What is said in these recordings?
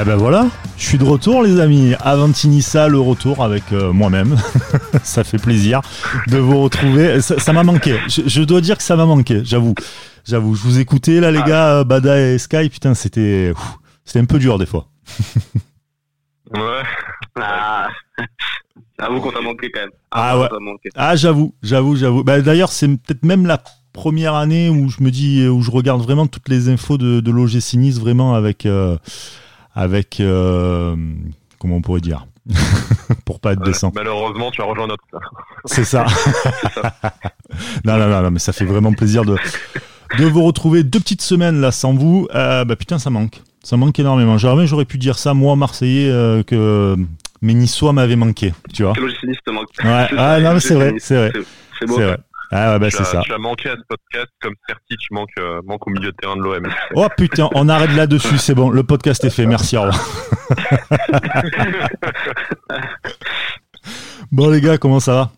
Eh ben voilà, je suis de retour les amis. Avantinissa le retour avec euh, moi-même. ça fait plaisir de vous retrouver. Ça m'a manqué. Je, dois dire que ça m'a manqué, j'avoue. J'avoue, je vous écoutais là les ah. gars, Bada et Sky, putain, c'était c'était un peu dur des fois. ouais. Ah. J'avoue qu'on t'a manqué quand même. Ah, ah ouais. Ah j'avoue, j'avoue, j'avoue. Bah, d'ailleurs, c'est peut-être même la première année où je me dis où je regarde vraiment toutes les infos de, de l'OGC Nice vraiment avec euh, avec euh, comment on pourrait dire? Pour pas être décent. Malheureusement, tu as rejoint notre. C'est ça. non, non, non, mais ça fait vraiment plaisir de de vous retrouver deux petites semaines là sans vous. Euh, bah putain, ça manque. Ça manque énormément. Jamais j'aurais pu dire ça, moi, Marseillais, euh, que mes Niçois m'avaient manqué. Tu vois. Que te manque. Ouais, ah, non, mais c'est vrai, c'est vrai. C'est beau. Vrai. Ah ouais, bah c'est ça. Tu as manqué à ce podcast comme tu manque, euh, manque au milieu de terrain de l'OM. Oh putain, on arrête là-dessus, c'est bon, le podcast est fait, merci, au revoir. bon les gars, comment ça va?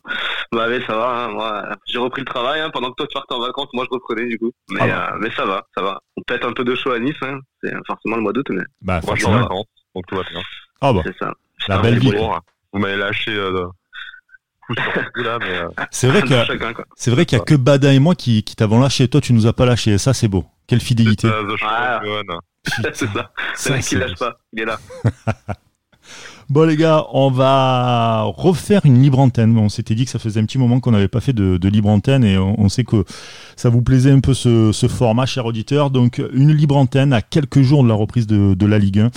Bah oui, ça va, hein, moi j'ai repris le travail, hein, pendant que toi tu partais en vacances, moi je reprenais du coup. Mais, ah euh, mais ça va, ça va. Peut-être un peu de chaud à Nice, hein. c'est forcément le mois d'août, mais... Bah moi je suis en vacances, donc tout va bien. Ah bah, c'est ça. La belle vie. Vous m'avez lâché... Euh, euh, c'est vrai qu'il y, c'est vrai qu'il y a que Bada et moi qui, qui t'avons lâché. Toi, tu nous as pas lâché. Ça, c'est beau. Quelle fidélité. C'est ça. C'est vrai qu'il lâche pas. Il est là. Bon les gars, on va refaire une libre antenne. On s'était dit que ça faisait un petit moment qu'on n'avait pas fait de, libre antenne et on, sait que ça vous plaisait un peu ce, format, cher auditeur. Donc une libre antenne à quelques jours de la reprise de, de la Ligue 1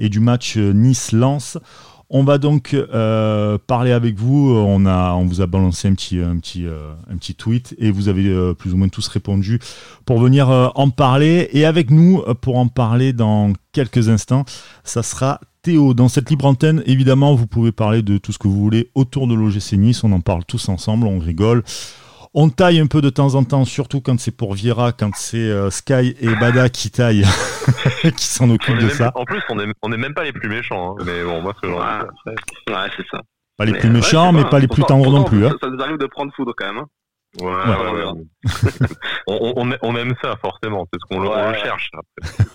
et du match Nice-Lens. On va donc euh, parler avec vous. On, vous a balancé un petit, un, petit, euh, tweet et vous avez euh, plus ou moins tous répondu pour venir en parler. Et avec nous, pour en parler dans quelques instants, ça sera Théo. Dans cette libre antenne, évidemment, vous pouvez parler de tout ce que vous voulez autour de l'OGC Nice. On en parle tous ensemble, on rigole. On taille un peu de temps en temps, surtout quand c'est pour Vira, quand c'est euh, Sky et Bada qui taillent, qui s'en occupent de ça. En plus, on n'est même pas les plus méchants, hein. mais bon, moi, c'est genre. Ouais, c'est ça. Pas les plus méchants, mais pas les plus tendres non plus. Hein. Ça, nous arrive de prendre foudre quand même. Hein. Ouais, ouais, on, on, aime ça forcément, c'est ce qu'on le cherche.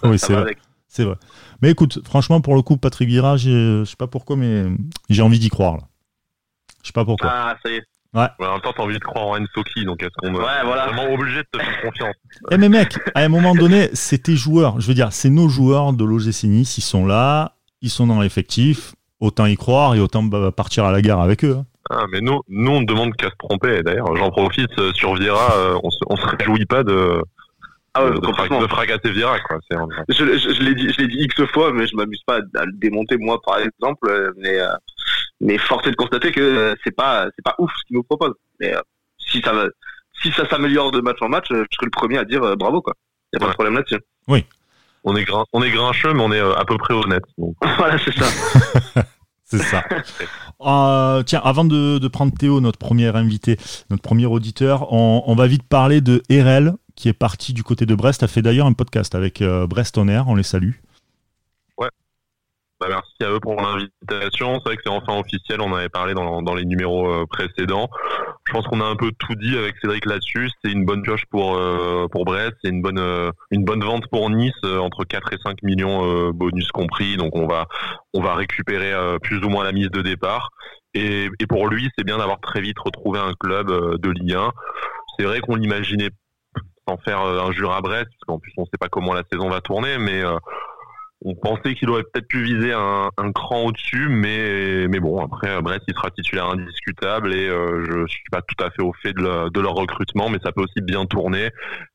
Oui, c'est vrai. C'est vrai. Mais écoute, franchement, pour le coup, Patrick Vira, je sais pas pourquoi, mais j'ai envie d'y croire. Là. Je sais pas pourquoi. Ah, ça y est. Ouais. en même temps, t'as envie de croire en Ensoki, donc est-ce qu'on est vraiment obligé de te faire confiance Eh mais mec, à un moment donné, c'est tes joueurs. Je veux dire, c'est nos joueurs de l'OGC Nice. Ils sont là, ils sont dans l'effectif. Autant y croire et autant partir à la gare avec eux. Hein. Ah, mais nous, nous, on ne demande qu'à se tromper. D'ailleurs, j'en profite euh, sur Vira. Euh, on se, on se réjouit pas de, ah ouais, de, fracasser Vira, quoi. Je, je, je l'ai dit, X fois, mais je m'amuse pas à, le démonter moi, par exemple. Mais, euh, mais force est de constater que euh, c'est pas, c'est pas ouf ce qu'il nous propose. Mais euh, si ça va, si ça s'améliore de match en match, je serai le premier à dire bravo, quoi. Y a pas de problème là-dessus. Oui. On est grin, on est grincheux, mais on est à peu près honnête. voilà, c'est ça. c'est ça. Euh, tiens, avant de, de, prendre Théo, notre premier invité, notre premier auditeur, on, on va vite parler de RL, qui est parti du côté de Brest, a fait d'ailleurs un podcast avec euh, Brest On Air, on les salue. Bah, merci à eux pour l'invitation. C'est vrai que c'est enfin officiel, on avait parlé dans, dans les numéros euh, précédents. Je pense qu'on a un peu tout dit avec Cédric là-dessus. C'est une bonne pioche pour euh, pour Brest, c'est une bonne une bonne vente pour Nice entre 4 et 5 millions bonus compris. Donc on va on va récupérer plus ou moins la mise de départ. Et, pour lui, c'est bien d'avoir très vite retrouvé un club de Ligue 1. C'est vrai qu'on l'imaginait sans faire euh, injure à Brest, parce qu'en plus on ne sait pas comment la saison va tourner, mais euh, on pensait qu'il aurait peut-être pu viser un, cran au-dessus, mais, mais bon, après, Brest, il sera titulaire indiscutable et euh, je ne suis pas tout à fait au fait de, leur recrutement, mais ça peut aussi bien tourner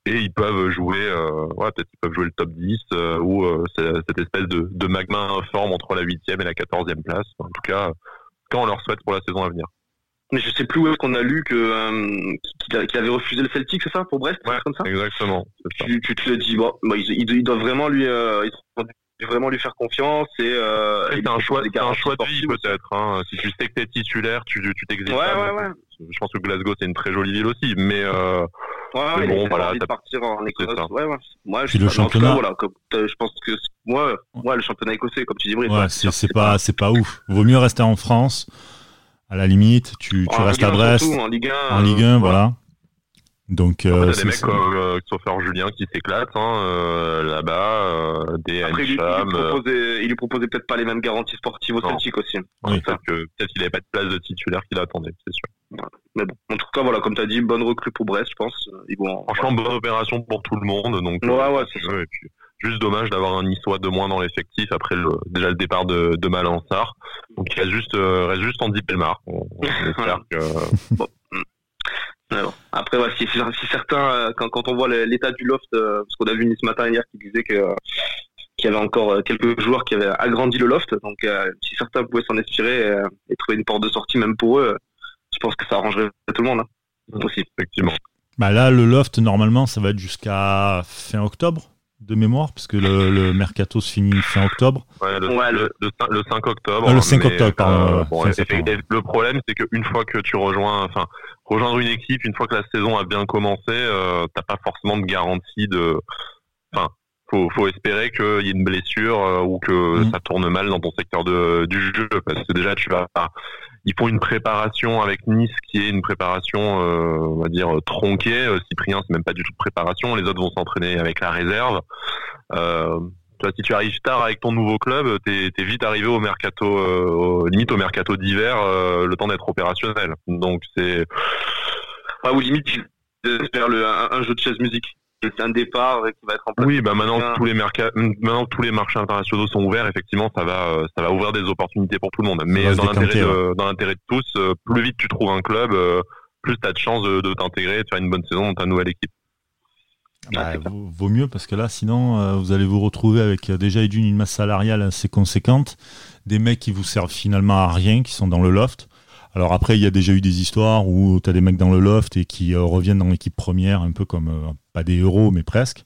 et ils peuvent jouer, ouais, peut-être ils peuvent jouer le top 10 ou cette espèce de, de magma informe entre la 8e et la 14e place. En tout cas, quand on leur souhaite pour la saison à venir mais je sais plus où est-ce qu'on a lu que euh, qu'il avait refusé le Celtic, c'est ça, pour Brest, ouais, comme ça? Exactement. Tu, tu, te dis bon, bah, ils, doivent vraiment lui, euh, vraiment lui faire confiance et. Euh, c'est un choix, un choix de vie peut-être. Hein. Si tu sais que t'es titulaire, tu tu t'exiles. Ouais, ouais, ouais. Je pense que Glasgow c'est une très jolie ville aussi, mais. Euh, ouais, bon, voilà. De partir en Écosse. Ouais, ouais. Moi, je, le championnat. voilà, comme, je pense que moi, moi, le championnat écossais, comme tu dis, ouais, c'est pas, c'est pas ouf. Vaut mieux rester en France à la limite, tu, tu restes à Brest. en Ligue 1. En Ligue 1, voilà. Donc, euh, des mecs comme euh, Christopher Julien qui s'éclatent hein, euh, là-bas, des Après, il, il, lui proposait, peut-être pas les mêmes garanties sportives au Celtic aussi. Peut-être qu'il n'avait pas de place de titulaire qu'il attendait, c'est sûr. Mais bon, en tout cas, voilà, comme tu as dit, bonne recrue pour Brest, je pense. Franchement, bonne opération pour tout le monde. Donc, ouais, ouais, c'est ça. Juste dommage d'avoir un Niçois de moins dans l'effectif après le, déjà le départ de, de Malansar. Donc il reste juste, reste juste Andy Pelmar. On, espère que... Après, si, certains, euh, quand, quand on voit l'état du loft, euh, parce qu'on a vu ce matin hier qui disait que qu'il y avait encore euh, quelques joueurs qui avaient agrandi le loft, donc si certains pouvaient s'en inspirer et trouver une porte de sortie même pour eux, je pense que ça arrangerait tout le monde hein, aussi. Effectivement. Bah là, le loft, normalement, ça va être jusqu'à fin octobre de mémoire, puisque le, le, mercato se finit fin octobre. Ouais, le, le, 5 octobre. Ah, le 5 octobre, pardon. le problème, c'est qu'une fois que tu rejoins, enfin, rejoindre une équipe, une fois que la saison a bien commencé, euh, t'as pas forcément de garantie de, enfin, faut, faut espérer qu'il y ait une blessure euh, ou que mm. ça tourne mal dans ton secteur de, du jeu, parce que déjà, tu vas, ils font une préparation avec Nice qui est une préparation, euh, on va dire, tronquée. Euh, Cyprien, c'est même pas du tout préparation. Les autres vont s'entraîner avec la réserve. Euh, toi, si tu arrives tard avec ton nouveau club, t'es es vite arrivé au mercato, limite au mercato d'hiver, le temps d'être opérationnel. Donc c'est, ah, ou limite, j'espère un, un, jeu de chaise musique un départ qui va être en place. Oui, bah maintenant que tous les maintenant tous les marchés internationaux sont ouverts, effectivement, ça va, euh, ça va ouvrir des opportunités pour tout le monde. Mais dans l'intérêt, de, dans l'intérêt de tous, euh, plus vite tu trouves un club, euh, plus tu as de chances de, t'intégrer, de faire une bonne saison dans ta nouvelle équipe. Bah, vaut mieux parce que là, sinon, vous allez vous retrouver avec déjà une masse salariale assez conséquente, des mecs qui vous servent finalement à rien, qui sont dans le loft. Alors après, il y a déjà eu des histoires où tu as des mecs dans le loft et qui euh, reviennent dans l'équipe première, un peu comme, euh, pas des héros, mais presque.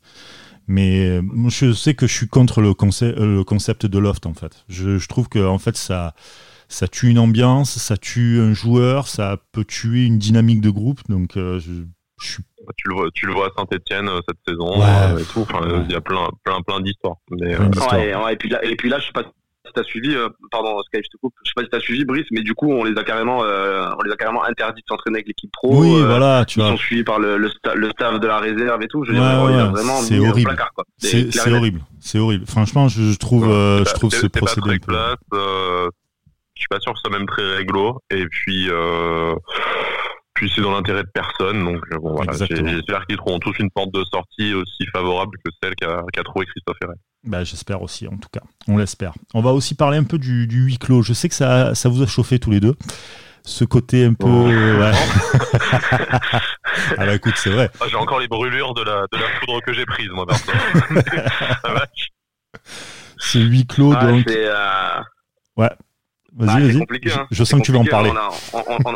Mais euh, je sais que je suis contre le, concept, le concept de loft, en fait. Je, trouve que en fait, ça, ça tue une ambiance, ça tue un joueur, ça peut tuer une dynamique de groupe. Donc, je, suis tu le vois, tu le vois à Saint-Etienne cette saison et tout. il y a plein, plein, plein d'histoires. et puis là, et puis là, je sais pas si t'as suivi, euh, pardon Sky, je te coupe, je sais pas si t'as suivi Brice, mais du coup on les a carrément, euh, on les a carrément interdits de s'entraîner avec l'équipe pro. Oui, euh, voilà, tu ils vois. sont suivis par le, le, staff de la réserve et tout. Je veux dire, vraiment c'est horrible. C'est horrible, c'est horrible. Franchement, je, je trouve, euh, je trouve ce procédé. Pas euh, je suis pas sûr que ce soit même très réglo. Et puis. Euh, puis c'est dans l'intérêt de personne, donc bon, voilà, j'espère qu'ils trouveront tous une porte de sortie aussi favorable que celle qu'a qu trouvé Christophe Herret. Bah, J'espère aussi, en tout cas. On l'espère. On va aussi parler un peu du, du, huis clos. Je sais que ça, ça vous a chauffé tous les deux. Ce côté un peu. Oh. Ouais. ah bah écoute, c'est vrai. J'ai encore les brûlures de la, de la foudre que j'ai prise, moi, c'est huis clos, ah, donc. Euh... Ouais. Vas-y, vas-y. Je, je sens que tu vas en parler. On a, on,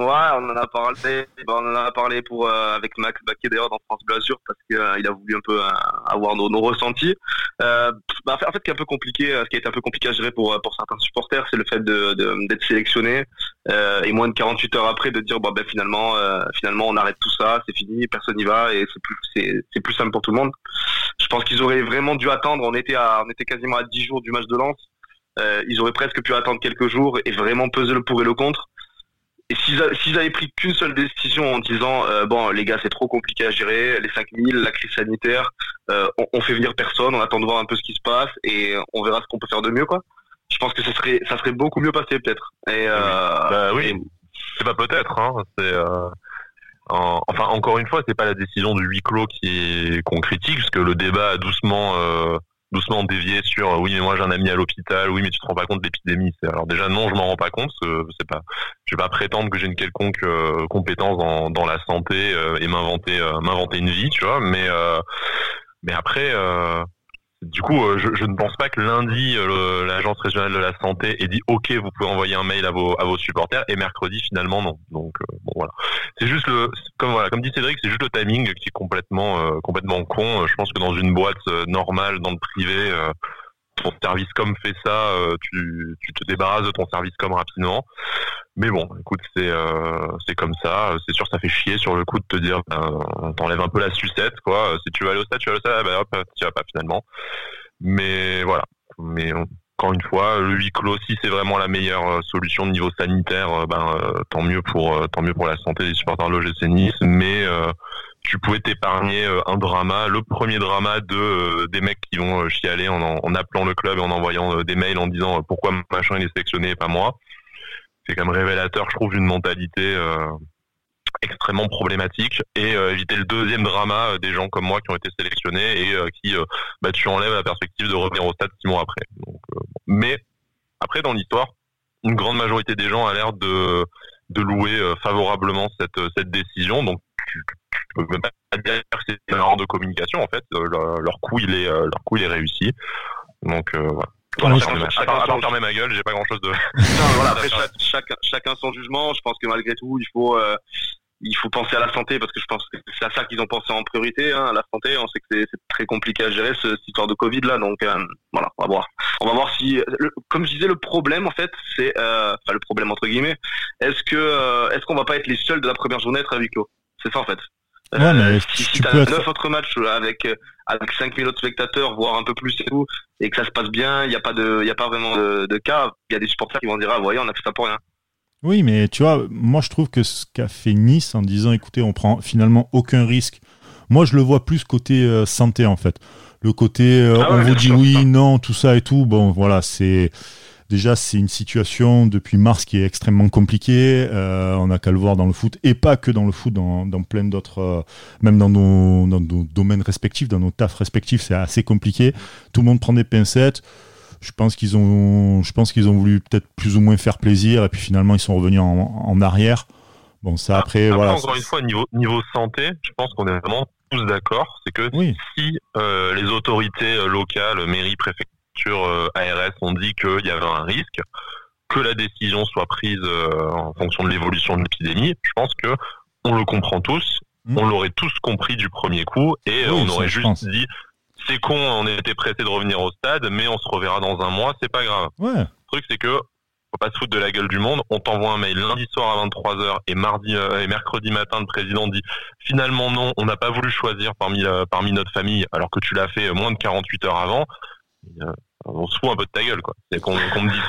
Ouais, on en a parlé. on en a parlé pour euh, avec Max Baquet d'ailleurs dans France Blasure parce qu'il euh, a voulu un peu euh, avoir nos, ressentis. Bah, en fait, ce qui est un peu compliqué, ce qui a été un peu compliqué à gérer pour certains supporters, c'est le fait de d'être sélectionné et moins de 48 heures après de dire ben finalement finalement on arrête tout ça, c'est fini, personne n'y va et c'est plus c'est c'est plus simple pour tout le monde. Je pense qu'ils auraient vraiment dû attendre. On était à on était quasiment à 10 jours du match de Lens. ils auraient presque pu attendre quelques jours et vraiment peser le pour et le contre et s'ils avaient pris qu'une seule décision en disant euh, bon les gars c'est trop compliqué à gérer, les 5000, la crise sanitaire, euh, on, fait venir personne, on attend de voir un peu ce qui se passe et on verra ce qu'on peut faire de mieux quoi. Je pense que ça serait ça serait beaucoup mieux passé peut-être. Et euh, bah oui, c'est pas peut-être. Hein, c'est enfin encore une fois c'est pas la décision du huis clos qui qu'on critique parce que le débat a doucement doucement dévié sur euh, oui mais moi j'ai un ami à l'hôpital oui mais tu te rends pas compte de l'épidémie. Alors déjà non je m'en rends pas compte c'est pas. Je vais pas prétendre que j'ai une quelconque euh, compétence dans, dans la santé euh, et m'inventer m'inventer une vie tu vois mais mais après du coup, euh, je, je, ne pense pas que lundi, euh, l'agence régionale de la santé ait dit OK, vous pouvez envoyer un mail à vos, à vos supporters, et mercredi finalement non. Donc euh, bon voilà, c'est juste le, comme voilà, comme dit Cédric, c'est juste le timing qui est complètement complètement con. Je pense que dans une boîte normale, dans le privé, ton service comme fait ça, tu, tu te débarrasses de ton service comme rapidement. Mais bon, écoute, c'est euh, c'est comme ça. C'est sûr, ça fait chier sur le coup de te dire, ben, t'enlèves un peu la sucette, quoi. Si tu vas aller au stade, tu vas aller au stade, ben hop, tu vas pas finalement. Mais voilà. Mais encore une fois, le huis clos, si c'est vraiment la meilleure solution de niveau sanitaire, ben tant mieux pour tant mieux pour la santé des supporters de l'OGC Nice. Mais tu pouvais t'épargner un drama, le premier drama de des mecs qui vont chialer en, en, appelant le club et en envoyant des mails en disant pourquoi machin il est sélectionné et pas moi. C'est quand même révélateur, je trouve, d'une mentalité extrêmement problématique et euh, éviter le deuxième drama euh, des gens comme moi qui ont été sélectionnés et euh, qui bah, tu enlèves la perspective de revenir au stade six mois après. Donc, mais après dans l'histoire, une grande majorité des gens a l'air de de louer favorablement cette cette décision. Donc tu, peux même pas dire que c'est une erreur de communication en fait. leur, coup il est leur coup il est réussi. Donc voilà. Voilà, à, fermer ma gueule, j'ai pas grand chose de. non, voilà, après, chacun, chacun son jugement. Je pense que malgré tout, il faut, il faut penser à la santé parce que je pense que c'est à ça qu'ils ont pensé en priorité, hein, à la santé. On sait que c'est très compliqué à gérer ce, cette histoire de Covid là, donc euh, voilà, on va voir. On va voir si, comme je disais, le problème en fait, c'est, euh, enfin le problème entre guillemets, est-ce que euh, est-ce qu'on va pas être les seuls de la première journée à être à huis clos C'est ça en fait. Ouais, mais si, tu as neuf autres matchs avec avec 5000 autres spectateurs, voire un peu plus et tout, et que ça se passe bien, il n'y a pas de, il y a pas vraiment de, de cas. Il y a des supporters qui vont dire ah voyez, on a fait ça pour rien. Oui, mais tu vois, moi je trouve que ce qu'a fait Nice en disant écoutez, on prend finalement aucun risque, moi je le vois plus côté euh, santé en fait. Le côté euh, ah on vous dit oui, non, tout ça et tout, bon voilà, c'est. Déjà, c'est une situation depuis mars qui est extrêmement compliquée. Euh, on n'a qu'à le voir dans le foot et pas que dans le foot, dans, dans plein d'autres, même dans nos, dans nos domaines respectifs, dans nos tafs respectifs, c'est assez compliqué. Tout le monde prend des pincettes je pense qu'ils ont, je pense qu'ils ont voulu peut-être plus ou moins faire plaisir et puis finalement ils sont revenus en, arrière. Bon, ça ah, après, voilà. Encore une fois, niveau, niveau santé, je pense qu'on est vraiment tous d'accord. C'est que si euh, les autorités euh, locales, mairie, préfecture, euh, ARS ont dit qu'il y avait un risque, que la décision soit prise en fonction de l'évolution de l'épidémie, je pense que on le comprend tous, hmm. on l'aurait tous compris du premier coup et on aurait juste dit c'est con, on était pressé de revenir au stade, mais on se reverra dans un mois, c'est pas grave. Le truc, c'est que faut pas se foutre de la gueule du monde. On t'envoie un mail lundi soir à 23h et mardi euh, et mercredi matin, le président dit finalement non, on n'a pas voulu choisir parmi euh, parmi notre famille, alors que tu l'as fait euh, moins de 48 heures avant on se fout un peu de ta gueule quoi. C'est qu'on me dise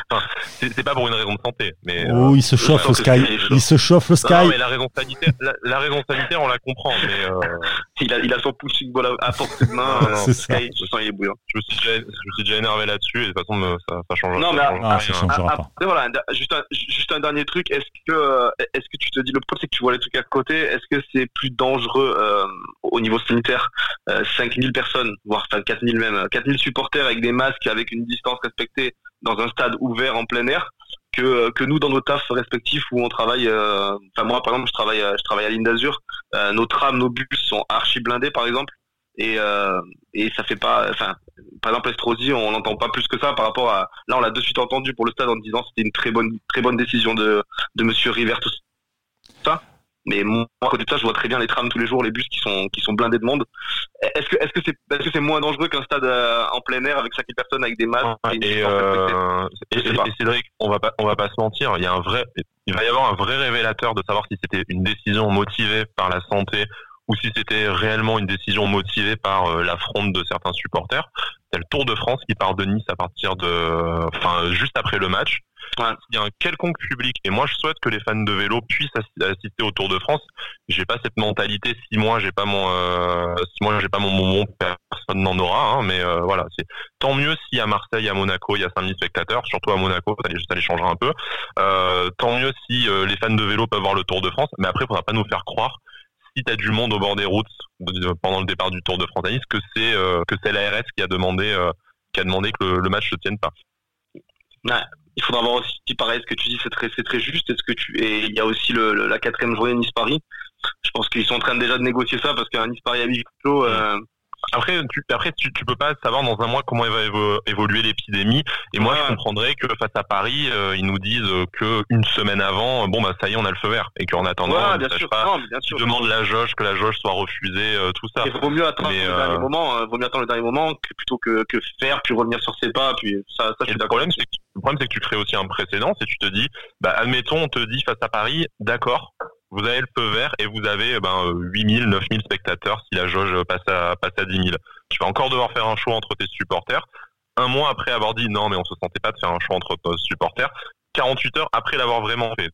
c'est pas pour une raison de santé mais oh il se chauffe le sky. il se chauffe le sky. non, mais la raison sanitaire la, raison sanitaire on la comprend mais euh... il a il a son pushing ball à portée de main c'est ça. Je sens il est bouillant. Je me suis déjà, je me suis déjà énervé là-dessus et de toute façon ça, ça change non mais ah, ça changera pas. Après, voilà juste un, juste un dernier truc est-ce que est-ce que tu te dis le problème c'est que tu vois les trucs à côté est-ce que c'est plus dangereux euh, au niveau sanitaire euh, 5000 personnes voire 4000 même 4000 supporters avec des masques avec avec une distance respectée dans un stade ouvert en plein air que, que nous dans nos tafs respectifs où on travaille. Euh, enfin moi par exemple je travaille je travaille à l'île d'Azur. Euh, nos trams, nos bus sont archi blindés par exemple et euh, et ça fait pas. Enfin par exemple Estrosi on n'entend pas plus que ça par rapport à là on l'a de suite entendu pour le stade en disant c'était une très bonne très bonne décision de de Monsieur River tout. Mais moi, à côté de ça, je vois très bien les trams tous les jours, les bus qui sont qui sont blindés de monde. Est-ce que est-ce que c'est est-ce que c'est moins dangereux qu'un stade euh, en plein air avec 5000 personnes avec des masques et, euh, et, et, Cédric, on va pas on va pas se mentir, il y a un vrai il va y avoir un vrai révélateur de savoir si c'était une décision motivée par la santé ou si c'était réellement une décision motivée par euh, la fronde de certains supporters. C'est le Tour de France qui part de Nice à partir de, enfin, juste après le match. Il y a un quelconque public, et moi je souhaite que les fans de vélo puissent assister au Tour de France. J'ai pas cette mentalité. Si moi j'ai pas mon, euh, si moi j'ai pas mon moment, personne n'en aura. Hein, mais euh, voilà, c'est tant mieux si à Marseille, à Monaco, il y a 5000 spectateurs, surtout à Monaco, ça les, changera un peu. Euh, tant mieux si euh, les fans de vélo peuvent voir le Tour de France. Mais après, il faudra pas nous faire croire si tu as du monde au bord des routes pendant le départ du Tour de France à Nice, que c'est que c'est l'ARS qui a demandé qui a demandé que le, match se tienne pas. Il faudra voir aussi pareil ce que tu dis c'est très c'est très juste? Est-ce que tu et il y a aussi le, la quatrième journée Nice Paris je pense qu'ils sont en train déjà de négocier ça parce qu'un Nice Paris à huis clos euh, après, tu, après tu, tu peux pas savoir dans un mois comment va évoluer l'épidémie. Et moi, je comprendrais que face à Paris, euh, ils nous disent que une semaine avant, bon bah ça y est, on a le feu vert, et qu'en attendant, ouais, bien sûr. pas, non, bien sûr. tu demandes la jauge, que la jauge soit refusée, euh, tout ça. Il vaut mieux attendre le dernier euh, moment, hein, vaut mieux attendre le dernier moment que, plutôt que, que faire puis revenir sur ses pas. Puis ça, ça je suis le problème, c'est que le problème, c'est que tu crées aussi un précédent, c'est tu te dis, bah admettons, on te dit face à Paris, d'accord, vous avez le feu vert et vous avez ben, 8000, 9000 spectateurs si la jauge passe à, passe à 10 000. Tu vas encore devoir faire un choix entre tes supporters. un mois après avoir dit non, mais on se sentait pas de faire un choix entre supporters, 48 heures après l'avoir vraiment fait.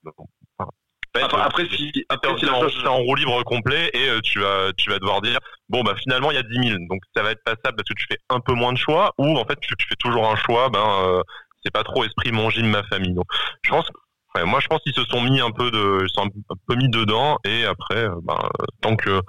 après, si, après, si en, en roue libre complet et euh, tu vas, tu vas devoir dire bon bah finalement il y a 10 000 donc ça va être passable parce que tu fais un peu moins de choix ou en fait tu, fais toujours un choix ben euh, c'est pas trop esprit mon gym ma famille donc je pense moi je pense qu'ils se sont mis un peu de ils sont un peu mis dedans et après euh, ben, tant que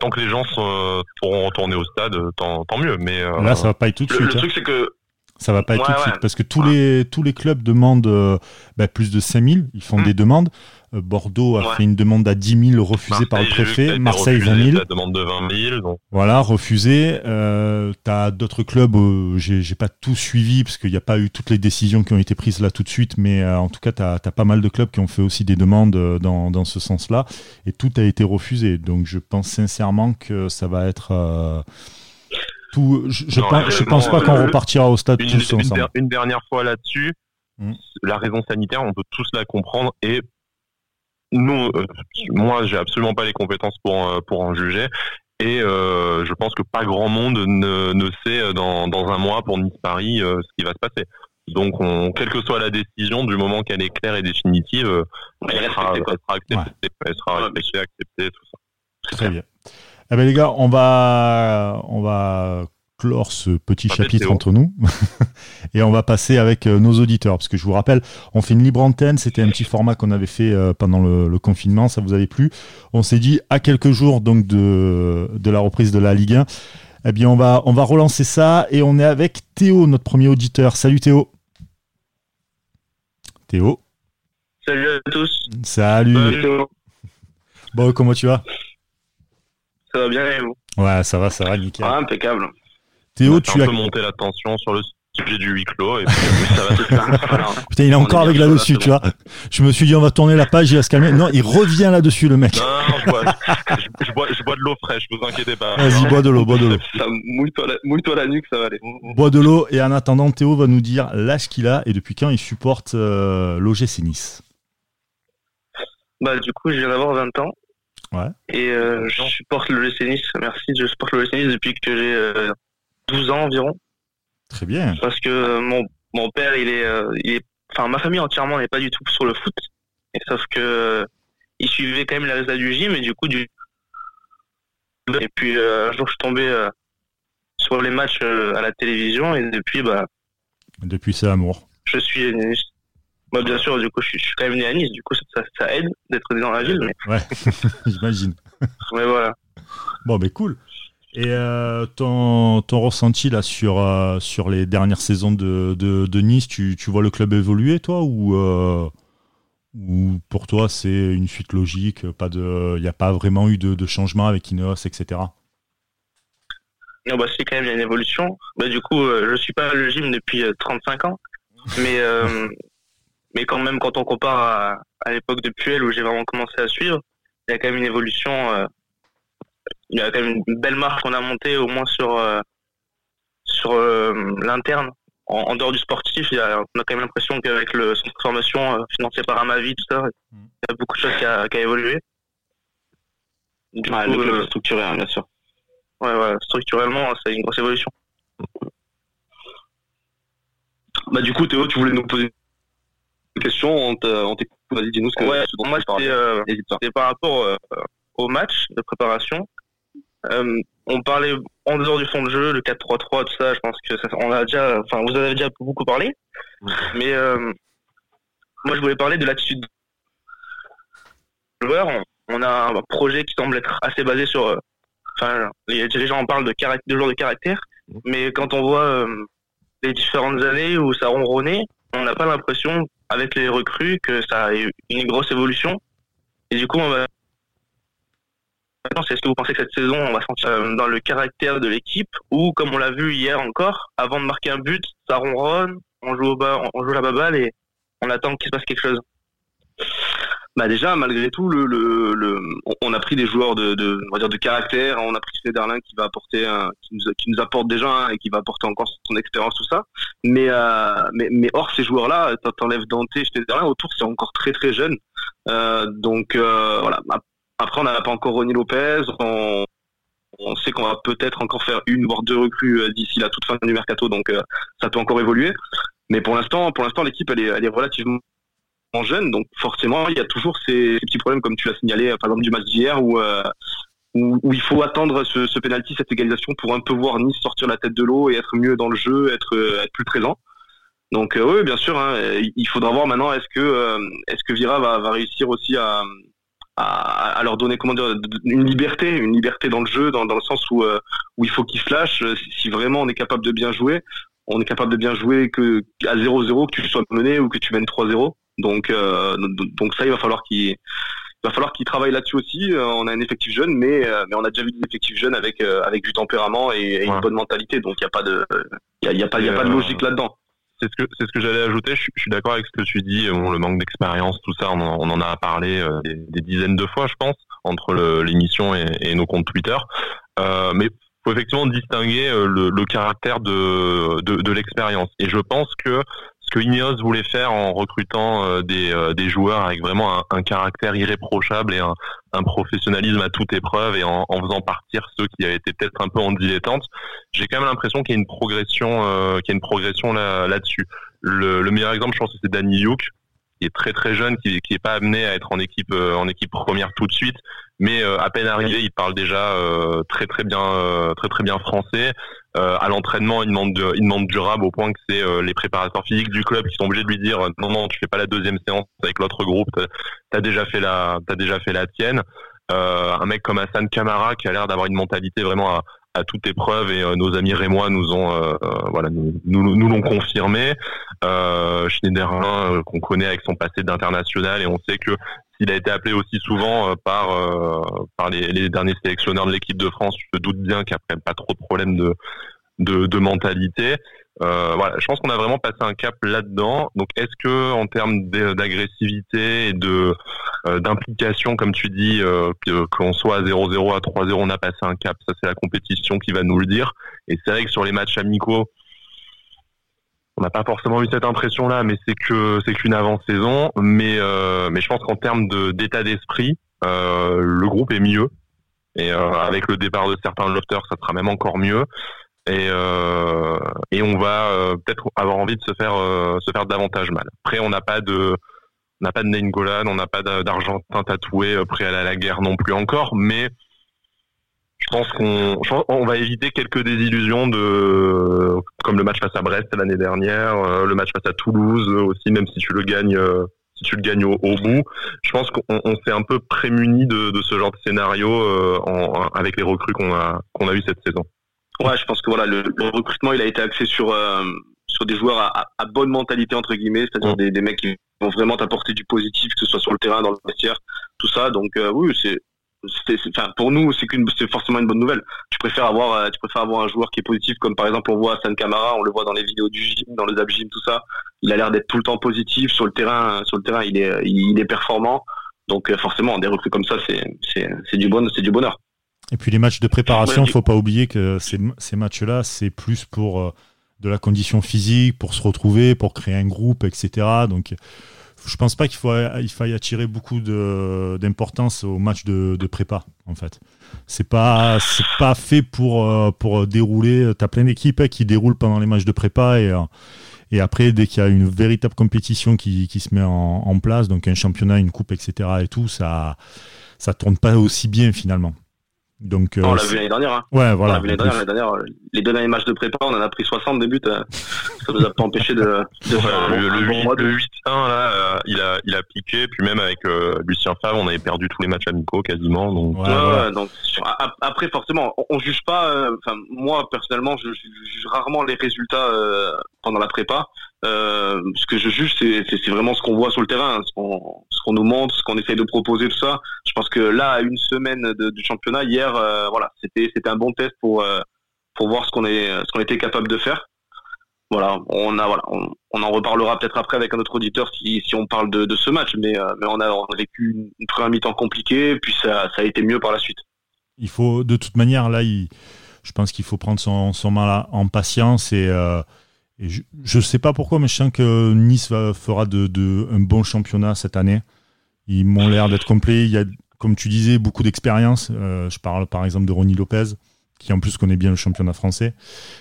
tant que les gens sont, pourront retourner au stade tant, tant mieux mais là ça va pas être tout de suite le hein. truc c'est que ça va pas être tout de suite parce que tous les tous les clubs demandent euh, bah, plus de 5000, ils font mmh. des demandes. Euh, Bordeaux a fait une demande à 10 000 refusée par le préfet. Marseille 20 000. La demande de 20 000. Donc. Voilà, refusée. Euh, tu as d'autres clubs, euh, j'ai pas tout suivi parce qu'il n'y a pas eu toutes les décisions qui ont été prises là tout de suite, mais euh, en tout cas, tu as, pas mal de clubs qui ont fait aussi des demandes dans, dans ce sens-là et tout a été refusé. Donc je pense sincèrement que ça va être je, pense, pense pas qu'on repartira au stade une, tous une, ensemble. Une dernière fois là-dessus, hmm. la raison sanitaire, on peut tous la comprendre et nous, euh, moi, j'ai absolument pas les compétences pour euh, pour en juger. Et euh, je pense que pas grand monde ne, ne sait dans, dans un mois pour Nice Paris ce qui va se passer. Donc, on, quelle que soit la décision, du moment qu'elle est claire et définitive, elle, sera, acceptée, elle sera acceptée, tout ça. Très bien. Eh ben les gars, on va, on va clore ce petit chapitre entre nous. Et on va passer avec euh, nos auditeurs parce que je vous rappelle on fait une libre antenne. C'était un petit format qu'on avait fait euh, pendant le, confinement. Ça vous avait plu. On s'est dit à quelques jours donc de, de la reprise de la Ligue 1 eh bien on va on va relancer ça et on est avec Théo notre premier auditeur. Salut Théo. Théo. Salut à tous. Salut, salut bon comment tu vas? Ça va bien et vous? Ouais, ça va, ça va, nickel. Ah, impeccable. Théo, tu as monté la tension sur le sujet du huis clos et puis, ça va Putain, il est encore avec là-dessus, tu vois. Je me suis dit, on va tourner la page, il va se calmer. Non, il revient là-dessus, le mec. Non, je bois, je, bois, je bois, de l'eau fraîche, vous inquiétez pas. Vas-y, bois de l'eau, bois de l'eau. Mouille-toi la, mouille la, nuque, ça va aller. Bois de l'eau, et en attendant, Théo va nous dire l'âge qu'il a et depuis quand il supporte euh, l'OGC Nice. Bah, du coup, je viens d'avoir 20 ans. Ouais. Et euh, je supporte le Nice, merci, je supporte le Nice depuis que j'ai 12 euh, ans environ. Très bien. Parce que mon, mon père, il est, euh, il est, enfin, ma famille entièrement n'est pas du tout sur le foot. Et sauf que il suivait quand même les résultats du gym, et du coup, du. Et puis un jour, je suis tombé sur les matchs à la télévision, et depuis, bah. Depuis, c'est amour. Je suis moi, bien sûr, du coup, je suis, quand même né à Nice, du coup, ça, ça aide d'être né dans la ville. Mais... Ouais, j'imagine. mais voilà. Bon, mais cool. Et euh, ton, ton, ressenti là sur, euh, sur les dernières saisons de, de, de Nice, tu, tu, vois le club évoluer, toi, ou, euh, ou pour toi c'est une suite logique, pas de, il n'y a pas vraiment eu de, de changement avec Ineos, etc. Non, bah, c'est quand même une évolution. Bah, du coup, je suis pas le gym depuis 35 ans, mais mais quand même, quand on compare à, à l'époque de Puel où j'ai vraiment commencé à suivre, il y a quand même une évolution. Euh, il y a quand même une belle marche qu'on a montée au moins sur euh, sur euh, l'interne. En, dehors du sportif, il y a, on a quand même l'impression qu'avec le centre de formation financé par Amavi, tout ça, il y a beaucoup de choses qui a, qui a évolué. Du coup, le structurel, bien sûr. Ouais, ouais, structurellement, c'est une grosse évolution. Bah, du coup, Théo, tu voulais nous poser question, on t'écoute, vas-y, dis-nous ce que ouais, moi, c'était euh, par rapport euh, au match de préparation. Euh, on parlait en dehors du fond de jeu, le 4-3-3, tout ça, je pense que ça, on a déjà, enfin, vous en avez déjà beaucoup parlé. Mais euh, moi, je voulais parler de l'attitude joueur. On, a un projet qui semble être assez basé sur, euh, enfin, les dirigeants en parlent de, de joueurs de caractère, mais quand on voit les différentes années où ça ronronnait, on n'a pas l'impression avec les recrues que ça a eu une grosse évolution. Et du coup, on va... Maintenant, est-ce que vous pensez que cette saison, on va sentir euh, dans le caractère de l'équipe ou, comme on l'a vu hier encore, avant de marquer un but, ça ronronne, on joue au bas, on joue la baballe et on attend qu'il se passe quelque chose. Bah déjà malgré tout on a pris des joueurs de, on va dire de caractère on a pris Schneiderlin qui va apporter qui nous apporte déjà et qui va apporter encore son expérience tout ça. Mais euh, mais mais hors ces joueurs là t'enlèves Dante Schneiderlin autour c'est encore très très jeune. Euh, donc voilà après on n'a pas encore Ronnie Lopez on, On sait qu'on va peut-être encore faire une voire deux recrues d'ici la toute fin du mercato, donc ça peut encore évoluer. Mais pour l'instant, pour l'instant, l'équipe elle est, elle est relativement jeune, donc forcément, il y a toujours ces, petits problèmes, comme tu l'as signalé, par exemple du match d'hier, où, où, il faut attendre ce, ce penalty, cette égalisation, pour un peu voir Nice sortir la tête de l'eau et être mieux dans le jeu, être, être plus présent. Donc oui, bien sûr, hein, il faudra voir maintenant est-ce que est-ce que Vira va, va réussir aussi à, à, leur donner comment dire une liberté, une liberté dans le jeu, dans, dans le sens où où il faut qu'ils se lâchent. Si vraiment on est capable de bien jouer, on est capable de bien jouer que à 0-0 que tu sois mené ou que tu mènes 3-0. Donc donc ça il va falloir qu'il va falloir qu'ils travaillent là-dessus aussi. on a un effectif jeune, mais mais on a déjà vu des effectifs jeunes avec avec du tempérament et, une bonne mentalité. Donc il y a pas de il y a, y a, pas il y a pas de logique là-dedans c'est ce que c'est ce que j'allais ajouter. Je, suis d'accord avec ce que tu dis. Bon, le manque d'expérience, tout ça, on en, a parlé euh, des, dizaines de fois, je pense, entre l'émission et, nos comptes Twitter. Euh, mais faut effectivement distinguer euh, le, caractère de, de l'expérience. Et je pense que ce que Ineos voulait faire en recrutant euh, des, euh, des, joueurs avec vraiment un, un, caractère irréprochable et un, un, professionnalisme à toute épreuve et en, en, faisant partir ceux qui avaient été peut-être un peu en dilettante, j'ai quand même l'impression qu'il y a une progression, euh, qu'il y a une progression là, là-dessus. Le, le, meilleur exemple, je pense c'est Danny Youk, qui est très très jeune, qui n'est pas amené à être en équipe en équipe première tout de suite, mais à peine arrivé, il parle déjà très très bien très très bien français. Euh, à l'entraînement, il demande, il demande durable au point que c'est euh, les préparateurs physiques du club qui sont obligés de lui dire non non tu fais pas la deuxième séance avec l'autre groupe, t'as as déjà fait la t'as déjà fait la tienne. Euh, un mec comme Hassan Kamara qui a l'air d'avoir une mentalité vraiment à, à toute épreuve et nos amis rémois nous ont voilà nous nous, l'ont confirmé. Schneiderlin qu'on connaît avec son passé d'international et on sait que s'il a été appelé aussi souvent par par les, les, derniers sélectionneurs de l'équipe de France, je te doute bien a pas trop de problèmes de de, de mentalité. Euh, je pense qu'on a vraiment passé un cap là-dedans. Donc, est-ce que en termes d'agressivité et de euh, d'implication, comme tu dis, euh, qu'on soit à 0-0, à 3-0, on a passé un cap Ça, c'est la compétition qui va nous le dire. Et c'est vrai que sur les matchs amicaux, on n'a pas forcément eu cette impression-là, mais c'est que c'est qu'une avant-saison. Mais je pense qu'en termes d'état d'esprit, le groupe est mieux. Et avec le départ de certains lofters, ça sera même encore mieux et, euh, et on va euh, peut-être avoir envie de se faire euh, se faire davantage mal. Après, on n'a pas de on n'a pas de Nainggolan, on n'a pas d'Argentin tatoué prêt à la guerre non plus encore, mais je pense qu'on on va éviter quelques désillusions de comme le match face à Brest l'année dernière, le match face à Toulouse aussi, même si tu le gagnes si tu le gagnes au, bout. Je pense qu'on s'est un peu prémuni de, de, ce genre de scénario en, avec les recrues qu'on a qu'on a eu cette saison. Ouais, je pense que voilà, le, recrutement, il a été axé sur euh, sur des joueurs à, à, bonne mentalité entre guillemets, c'est-à-dire des, des, mecs qui vont vraiment t'apporter du positif, que ce soit sur le terrain, dans le vestiaire, tout ça. Donc euh, oui, c'est enfin, pour nous, c'est qu'une, c'est forcément une bonne nouvelle. Tu préfères avoir, euh, tu préfères avoir un joueur qui est positif, comme par exemple on voit San Camara, on le voit dans les vidéos du gym, dans les ab gym, tout ça. Il a l'air d'être tout le temps positif sur le terrain. Sur le terrain, il est, il est performant. Donc forcément, des recrues comme ça, c'est, c'est, c'est du bon, c'est du bonheur. Et puis les matchs de préparation, il faut pas oublier que ces, ces matchs-là, c'est plus pour euh, de la condition physique, pour se retrouver, pour créer un groupe, etc. Donc je pense pas qu'il faut, il faille attirer beaucoup d'importance aux matchs de, de, prépa, en fait. C'est pas, c'est pas fait pour, euh, pour dérouler. Tu as plein d'équipes hein, qui déroulent pendant les matchs de prépa et, euh, et après, dès qu'il y a une véritable compétition qui, qui se met en, en, place, donc un championnat, une coupe, etc. et tout, ça, ça tourne pas aussi bien finalement. Donc, euh, on l'a vu l'année dernière. Hein. Ouais, voilà. On l'a vu l'année dernière, dernière, Les deux derniers matchs de prépa, on en a pris 60 de buts. Euh, ça nous a pas empêché de. de faire le, le, 8, 1 là, euh, il a, il a piqué. Puis même avec Lucien Favre, on avait perdu tous les matchs amicaux quasiment. Donc, ouais, ouais, donc après, forcément, on, on juge pas. Enfin, moi personnellement, je, je, juge rarement les résultats pendant la prépa. Euh, ce que je juge, c'est vraiment ce qu'on voit sur le terrain, ce qu'on nous montre, ce qu'on essaye de proposer, tout ça. Je pense que là, à une semaine du championnat, hier, euh, voilà, c'était un bon test pour euh, pour voir ce qu'on qu'on était capable de faire. Voilà, on a voilà, on, en reparlera peut-être après avec un autre auditeur si, on parle de, ce match, mais on a, vécu une, première mi-temps compliquée, puis ça a été mieux par la suite. Il faut de toute manière là, je pense qu'il faut prendre son son mal en patience et je ne sais pas pourquoi, mais je sens que Nice va, fera de, de, un bon championnat cette année. Ils m'ont l'air d'être complets. Il y a, comme tu disais, beaucoup d'expérience. je parle par exemple de Ronnie Lopez, qui en plus connaît bien le championnat français,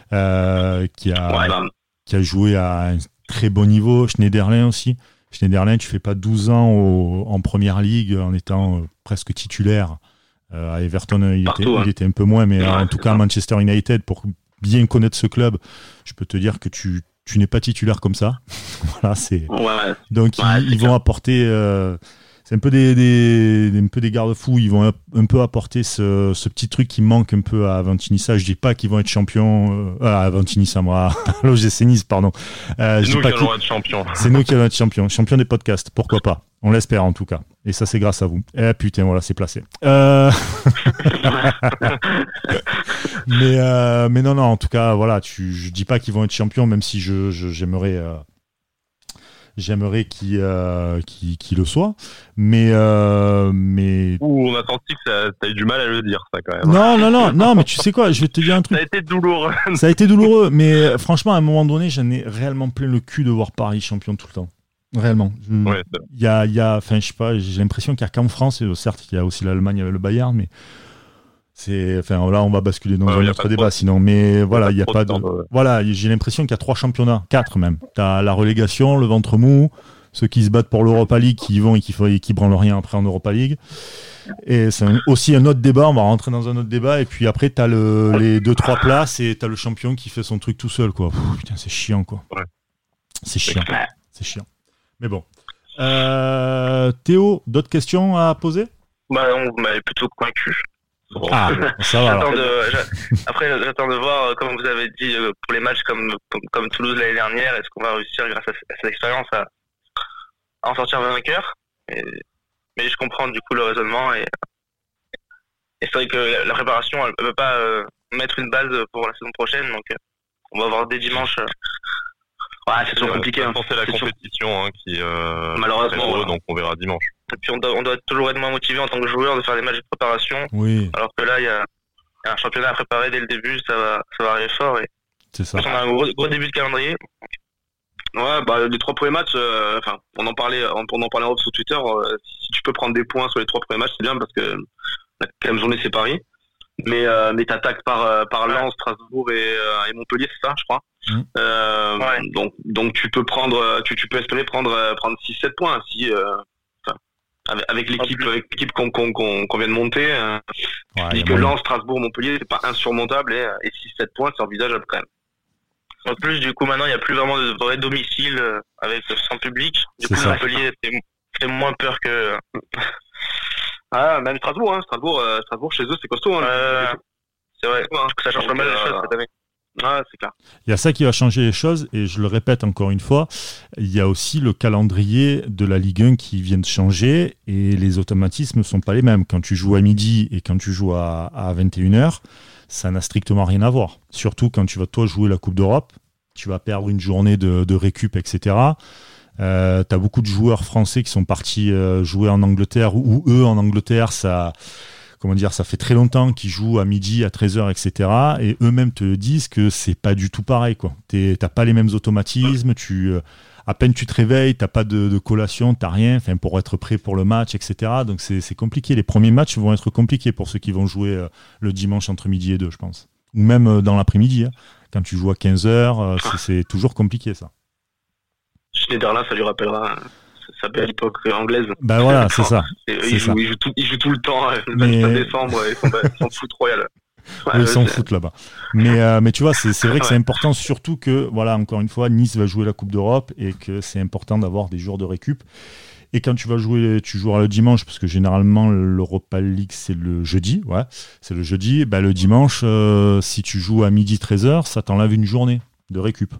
qui, a, qui a joué à un très bon niveau. Schneiderlin aussi. Schneiderlin, tu fais pas 12 ans en première ligue en étant presque titulaire. à Everton, il, était, il, était, un peu moins, mais en tout cas à Manchester United, pour bien connaître ce club, je peux te dire que tu, tu n'es pas titulaire comme ça. voilà, c'est. Donc ils, vont apporter. Euh, c'est un peu des, des, un peu des garde-fous. Ils vont un peu apporter ce, ce, petit truc qui manque un peu à Aventinissa. Je dis pas qu'ils vont être champions. Euh, à Aventinissa, moi, à l'OGC Nice, pardon. Euh, c'est nous qui allons être champions. C'est nous qui allons être champions. Champions des podcasts, pourquoi pas. On l'espère en tout cas. Et ça, c'est grâce à vous. Eh putain, voilà, c'est placé. Euh... mais, euh, mais non, non, en tout cas, voilà, tu, je dis pas qu'ils vont être champions, même si je, j'aimerais. Euh, j'aimerais qu'ils le soient. Mais. Mais... Ouh, on a senti que tu as eu du mal à le dire, ça, quand même. Non, non, non, non, mais tu sais quoi, je vais te dire un truc. Ça a été douloureux. ça a été douloureux, mais franchement, à un moment donné, j'en ai réellement plein le cul de voir Paris champion tout le temps. Réellement. Il y a, y a, enfin, je sais pas, j'ai l'impression qu'il n'y a qu'en France, et certes, il y a aussi l'Allemagne avec le Bayern, mais c'est, enfin, là, on va basculer dans un autre débat, sinon. Mais voilà, il n'y a pas de, voilà, j'ai l'impression qu'il y a trois championnats, quatre même. Tu as la relégation, le ventre mou, ceux qui se battent pour l'Europa League, qui y vont et qui, et qui branlent rien après en Europa League. Et c'est aussi un autre débat, on va rentrer dans un autre débat, et puis après, tu as le, les deux, trois places, et tu as le champion qui fait son truc tout seul, quoi. putain, c'est chiant, quoi. C'est chiant. C'est chiant. Mais bon. Euh, Théo, d'autres questions à poser? Bah, On m'avait plutôt convaincu. Ah, ça va. après, j'attends de voir, euh, comme vous avez dit, euh, pour les matchs comme, comme, Toulouse l'année dernière, est-ce qu'on va réussir, grâce à, cette expérience, à, en sortir vainqueur? Mais je comprends du coup le raisonnement. Et, c'est vrai que la, préparation, elle ne peut pas mettre une base pour la saison prochaine. Donc, on va avoir des dimanches Ouais, c'est toujours compliqué. Hein. C'est la compétition hein, qui euh, malheureusement donc on verra dimanche. Et puis on doit, on doit, toujours être moins motivé en tant que joueur de faire des matchs de préparation. Oui. Alors que là, il y a, un championnat à préparer dès le début, ça va, ça va arriver fort. Et c'est ça. On a un gros, gros, début de calendrier. Ouais, bah les trois premiers matchs, euh, enfin, on en parlait, on, en parlait sur Twitter. Euh, si tu peux prendre des points sur les trois premiers matchs, c'est bien parce que la quatrième journée c'est Paris. Mais euh, mais t'attaques par par Lens, Strasbourg et, et Montpellier, c'est ça, je crois. Mmh. Euh, donc, donc tu peux prendre, tu, tu peux espérer prendre, euh, prendre 6-7 points si, euh, avec, l'équipe, avec l'équipe qu'on, qu'on, vient de monter. Euh, ouais, dis que Lens, Strasbourg, Montpellier, c'est pas insurmontable et, et 6-7 points, c'est envisageable quand même. En plus, du coup, maintenant, il n'y a plus vraiment de vrai domicile avec sans public. Du coup, Montpellier, c'est moins peur que. Ah, même Strasbourg, hein. Strasbourg, Strasbourg, chez eux, c'est costaud. Hein. c'est vrai. Hein. Ça change pas mal les choses cette année. Il y a ça qui va changer les choses, et je le répète encore une fois, il y a aussi le calendrier de la Ligue 1 qui vient de changer, et les automatismes ne sont pas les mêmes. Quand tu joues à midi et quand tu joues à, 21h, ça n'a strictement rien à voir. Surtout quand tu vas toi jouer la Coupe d'Europe, tu vas perdre une journée de, récup, etc. Euh, tu as beaucoup de joueurs français qui sont partis euh, jouer en Angleterre, ou eux en Angleterre, ça comment dire, ça fait très longtemps qu'ils jouent à midi, à 13h, etc. Et eux-mêmes te disent que c'est pas du tout pareil, quoi. T'as pas les mêmes automatismes, tu, euh, à peine tu te réveilles, t'as pas de, collation, t'as rien, pour être prêt pour le match, etc. Donc c'est compliqué. Les premiers matchs vont être compliqués pour ceux qui vont jouer euh, le dimanche entre midi et deux, je pense. Ou même dans l'après-midi, hein. quand tu joues à 15h, c'est toujours compliqué, ça. Schneiderlin, ça lui rappellera sa belle époque anglaise. Bah voilà, c'est ça. il, joue, il, joue tout, il, joue, tout, le temps, hein, le Mais... 25 décembre, ils s'en foutent royal. Ouais, ils s'en foutent là-bas. Mais, euh, mais tu vois, c'est vrai que c'est important, surtout que, voilà, encore une fois, Nice va jouer la Coupe d'Europe et que c'est important d'avoir des jours de récup. Et quand tu vas jouer, tu joueras le dimanche, parce que généralement l'Europa League c'est le jeudi, ouais, c'est le jeudi. Bah, le dimanche, euh, si tu joues à midi 13h, ça t'enlève une journée de récup.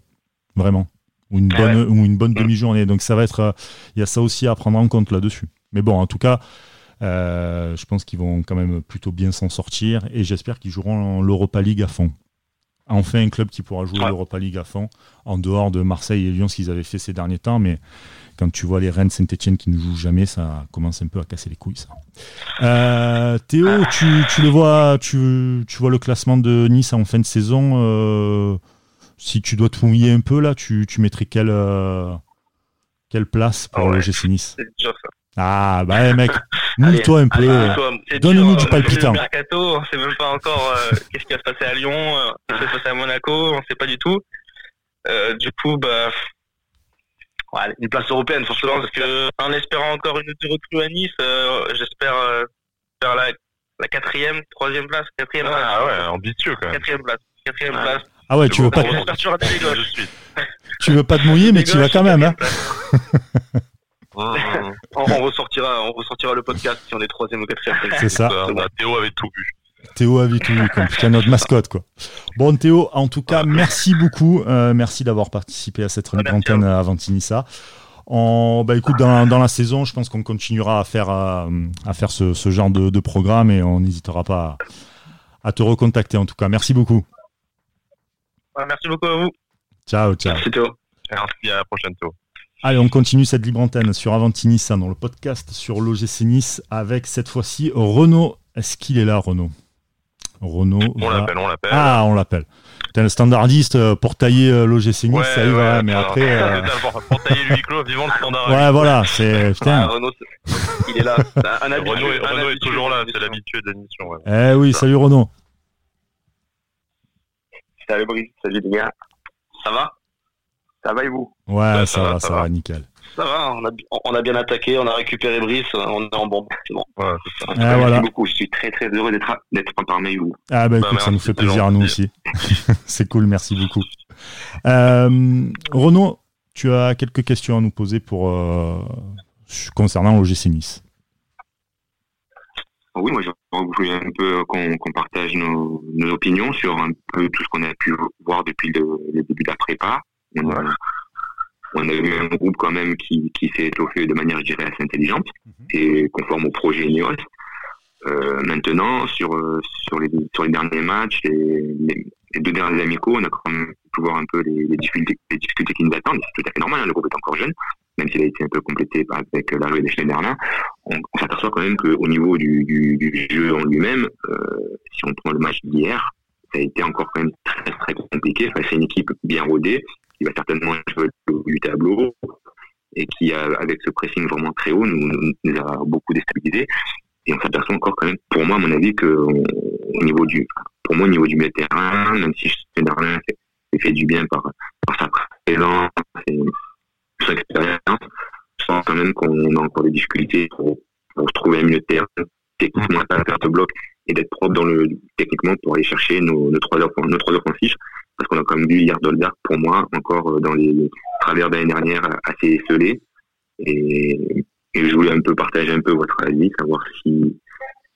Vraiment ou une bonne, ou une bonne mm. demi-journée. Donc ça va être, euh, il y a ça aussi à prendre en compte là-dessus. Mais bon, en tout cas, euh, je pense qu'ils vont quand même plutôt bien s'en sortir et j'espère qu'ils joueront l'Europa League à fond. Enfin, un club qui pourra jouer l'Europa League à fond, en dehors de Marseille et Lyon, ce qu'ils avaient fait ces derniers temps. Mais quand tu vois les Rennes Saint-Etienne qui ne jouent jamais, ça commence un peu à casser les couilles. Ça. Euh, Théo, tu, tu, le vois, tu, tu, vois le classement de Nice en fin de saison si tu dois te mouiller un peu là, tu, tu mettrais quelle, euh, quelle place pour ah le GC Nice? Ah bah mec, Mouille-toi un peu. Donne-nous du palpitant. Le mercato, on sait même pas encore qu'est-ce qui va se passer à Lyon, qu'est-ce qui va se passer à Monaco, on sait pas du tout. du coup, bah, une place européenne, forcément. Parce que, en espérant encore une recrue à Nice, j'espère faire la, la quatrième, troisième place, quatrième place. Ah ouais, ambitieux quand même. Quatrième place, quatrième place. Ah ouais, tu veux pas te... tu veux pas te mouiller, mais tu vas quand même, hein. on, ressortira, on ressortira le podcast si on est troisième ou quatrième. C'est ça. Théo avait tout vu. Théo avait tout vu, comme c'est notre mascotte, quoi. Bon, Théo, en tout cas, merci beaucoup. Euh, merci d'avoir participé à cette libre antenne à Ventinissa. En, bah écoute, dans, dans, la saison, je pense qu'on continuera à faire, à, faire ce, ce genre de, de, programme et on n'hésitera pas à, à, te recontacter en tout cas. Merci beaucoup. Merci beaucoup à vous. Ciao, ciao. Merci Théo. Merci, à la prochaine Théo. Allez, on continue cette libre antenne sur Avantinissa dans le podcast sur l'OGC Nice avec cette fois-ci Renaud. Est-ce qu'il est là, Renaud? Renaud. On l'appelle, on l'appelle. Ah, on l'appelle t'es un standardiste euh, pour tailler euh, l'OGC Nice, ça y va, mais après. Euh... Pour, tailler le huis clos, vivant le standard. Ouais, voilà, c'est. Putain. Ah, Renaud, il est là. Un Renaud, est, Renaud est toujours là, c'est l'habitué de l'émission. Ouais. Eh oui, salut Renaud. Salut Brice, salut les gars. Ça va? Ça va et vous? Ouais, ça, ça, va, ça, ça va, va, nickel ça va, on a, on a, bien attaqué, on a récupéré Brice, on est en bon. Bon. Ouais, ça. Ah, Merci beaucoup, je suis très très heureux d'être parmi vous. Ah bah, bah écoute, ça nous fait plaisir à nous aussi. C'est cool, merci beaucoup. Euh, Renaud, tu as quelques questions à nous poser pour euh, concernant l'OGC Nice. Oui, moi je voulais un peu qu'on partage nos, nos, opinions sur un peu tout ce qu'on a pu voir depuis le, le début de la prépa. On a, on a eu un groupe quand même qui, qui s'est étoffé de manière, je dirais, assez intelligente mhm. et conforme au projet NIOS. Euh, maintenant, sur, euh, sur, les, sur les derniers matchs, les, les, deux derniers amicaux, on a quand même pu voir un peu les, les difficultés, les difficultés qui nous attendent. C'est tout à fait normal, hein, le groupe est encore jeune, même s'il a été un peu complété avec l'arrivée des Schneiderlin. On, on s'aperçoit quand même qu'au niveau du, jeu en lui-même, euh, si on prend le match d'hier, ça a été encore quand même très très compliqué. C'est une équipe bien rodée, qui va certainement jouer du tableau et qui, avec ce pressing vraiment très haut, nous, a beaucoup déstabilisé. Et on s'aperçoit encore quand même, pour moi, à mon avis, que au niveau du, pour moi, au niveau du milieu terrain, même si Schneiderlin c'est fait du bien par, sa présence expérience, je sens quand même qu'on a encore des difficultés pour, pour trouver un milieu de terrain techniquement à la carte bloc et d'être propre dans le techniquement pour aller chercher nos, nos trois nos trois offensifs parce qu'on a quand même vu hier Dolberg, pour moi, encore euh, dans les travers d'année dernière, assez esselé. Et, et, je voulais un peu partager un peu votre avis, savoir si,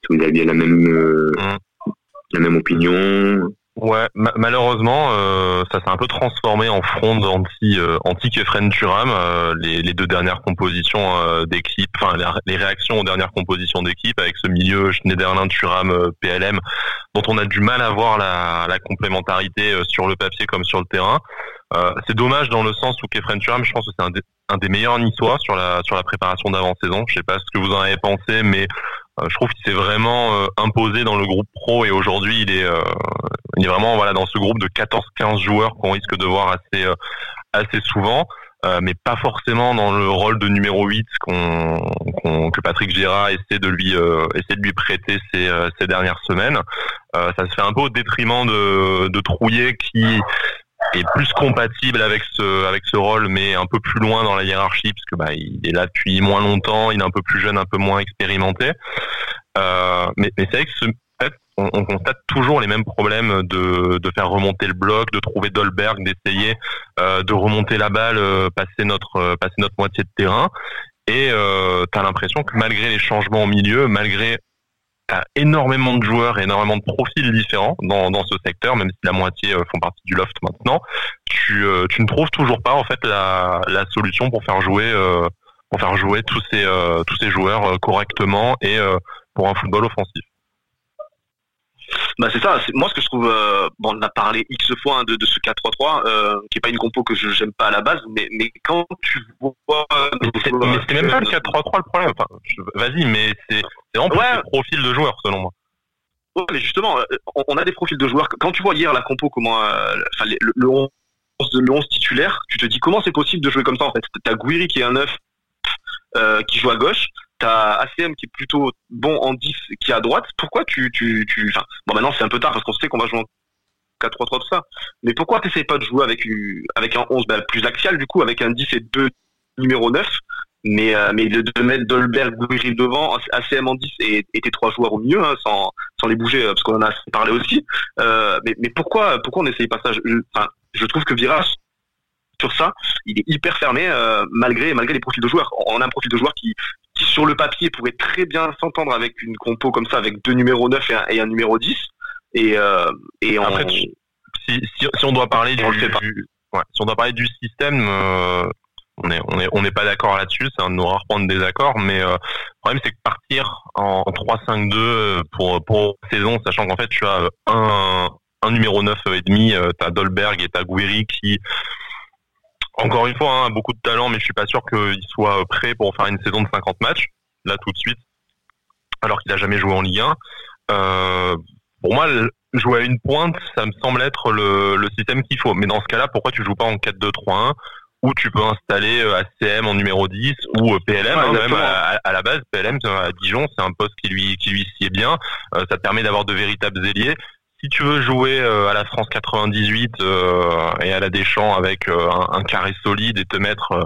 si vous aviez la même, euh, mmh. la même opinion, Ouais, malheureusement, euh, ça s'est un peu transformé en fronde anti euh, anti Kefren Turam. Euh, les, les, deux dernières compositions euh, d'équipe, enfin les, réactions aux dernières compositions d'équipe avec ce milieu Schneiderlin Turam PLM, dont on a du mal à voir la, la complémentarité sur le papier comme sur le terrain. c'est dommage dans le sens où Kefren Turam, je pense que c'est un, un, des meilleurs niçois sur la sur la préparation d'avant-saison. Je sais pas ce que vous en avez pensé, mais je trouve qu'il s'est vraiment imposé dans le groupe pro et aujourd'hui il est il est vraiment voilà dans ce groupe de 14-15 joueurs qu'on risque de voir assez euh, assez souvent. Euh, mais pas forcément dans le rôle de numéro 8 qu'on, que Patrick Gérard essaie de lui euh, essaie de lui prêter ces, euh, ces dernières semaines. ça se fait un peu au détriment de, de Trouillet qui est plus compatible avec ce avec ce rôle mais un peu plus loin dans la hiérarchie parce que bah il est là depuis moins longtemps, il est un peu plus jeune, un peu moins expérimenté. mais, mais c'est vrai que ce, on, constate toujours les mêmes problèmes de, faire remonter le bloc, de trouver Dolberg, d'essayer euh, de remonter la balle, euh, passer notre euh, passer notre moitié de terrain. Et tu as l'impression que malgré les changements au milieu, malgré énormément de joueurs, énormément de profils différents dans, ce secteur, même si la moitié font partie du loft maintenant, tu, ne trouves toujours pas en fait la, solution pour faire jouer pour faire jouer tous ces tous ces joueurs correctement et pour un football offensif. Bah c'est ça. Moi ce que je trouve, euh, bon on a parlé x fois hein, de, de, ce 4-3-3, euh, qui est pas une compo que je j'aime pas à la base, mais mais quand tu vois, mais c'est même pas le 4-3-3 le problème. Enfin, Vas-y, mais c'est c'est en ouais. profil de joueurs selon moi. Ouais, mais justement, euh, on, a des profils de joueurs. Quand tu vois hier la compo, comment, euh, le, le 11 le 11 titulaire, tu te dis comment c'est possible de jouer comme ça en fait? T'as Guiri qui est un 9 euh, qui joue à gauche, t'as ACM qui est plutôt bon en 10 qui est à droite. Pourquoi tu, tu, tu, bon maintenant c'est un peu tard parce qu'on sait qu'on va jouer en 4-3-3 tout ça. Mais pourquoi t'essayes pas de jouer avec, avec un 11 ben, plus axial du coup, avec un 10 et deux numéro 9 mais, euh, mais de, mettre Dolberg, Guiri devant, ACM en 10 et, tes trois joueurs au milieu, hein, sans, sans les bouger, parce qu'on en a parlé aussi. Euh, mais, mais pourquoi, pourquoi on n'essaye pas ça? Je, enfin, je trouve que Virage, sur ça, il est hyper fermé, euh, malgré, malgré les profils de joueurs. On a un profil de joueur qui, qui, sur le papier, pourrait très bien s'entendre avec une compo comme ça, avec deux numéros 9 et un, et un numéro 10. Et, euh, et on... Après, si, si, si, on doit parler du, du ouais, si on doit parler du système, euh, on est on est on n'est pas d'accord là-dessus, c'est un de nos rares points de désaccord, mais euh, le problème c'est que partir en 3-5-2 pour pour saison, sachant qu'en fait tu as un un numéro 9 et demi, euh, t'as Dolberg et t'as Guiri qui encore une fois, hein, beaucoup de talent, mais je suis pas sûr qu'il soit prêt pour faire une saison de 50 matchs, là tout de suite, alors qu'il a jamais joué en Ligue 1. Euh, pour moi, jouer à une pointe, ça me semble être le, le système qu'il faut. Mais dans ce cas-là, pourquoi tu joues pas en 4-2-3-1 où tu peux installer euh, ACM en numéro 10 ou euh, PLM ouais, hein, même à, à, la base PLM à Dijon c'est un poste qui lui qui lui sied bien euh, ça te permet d'avoir de véritables ailiers si tu veux jouer à la France 98 euh, et à la Deschamps avec euh, un, carré solide et te mettre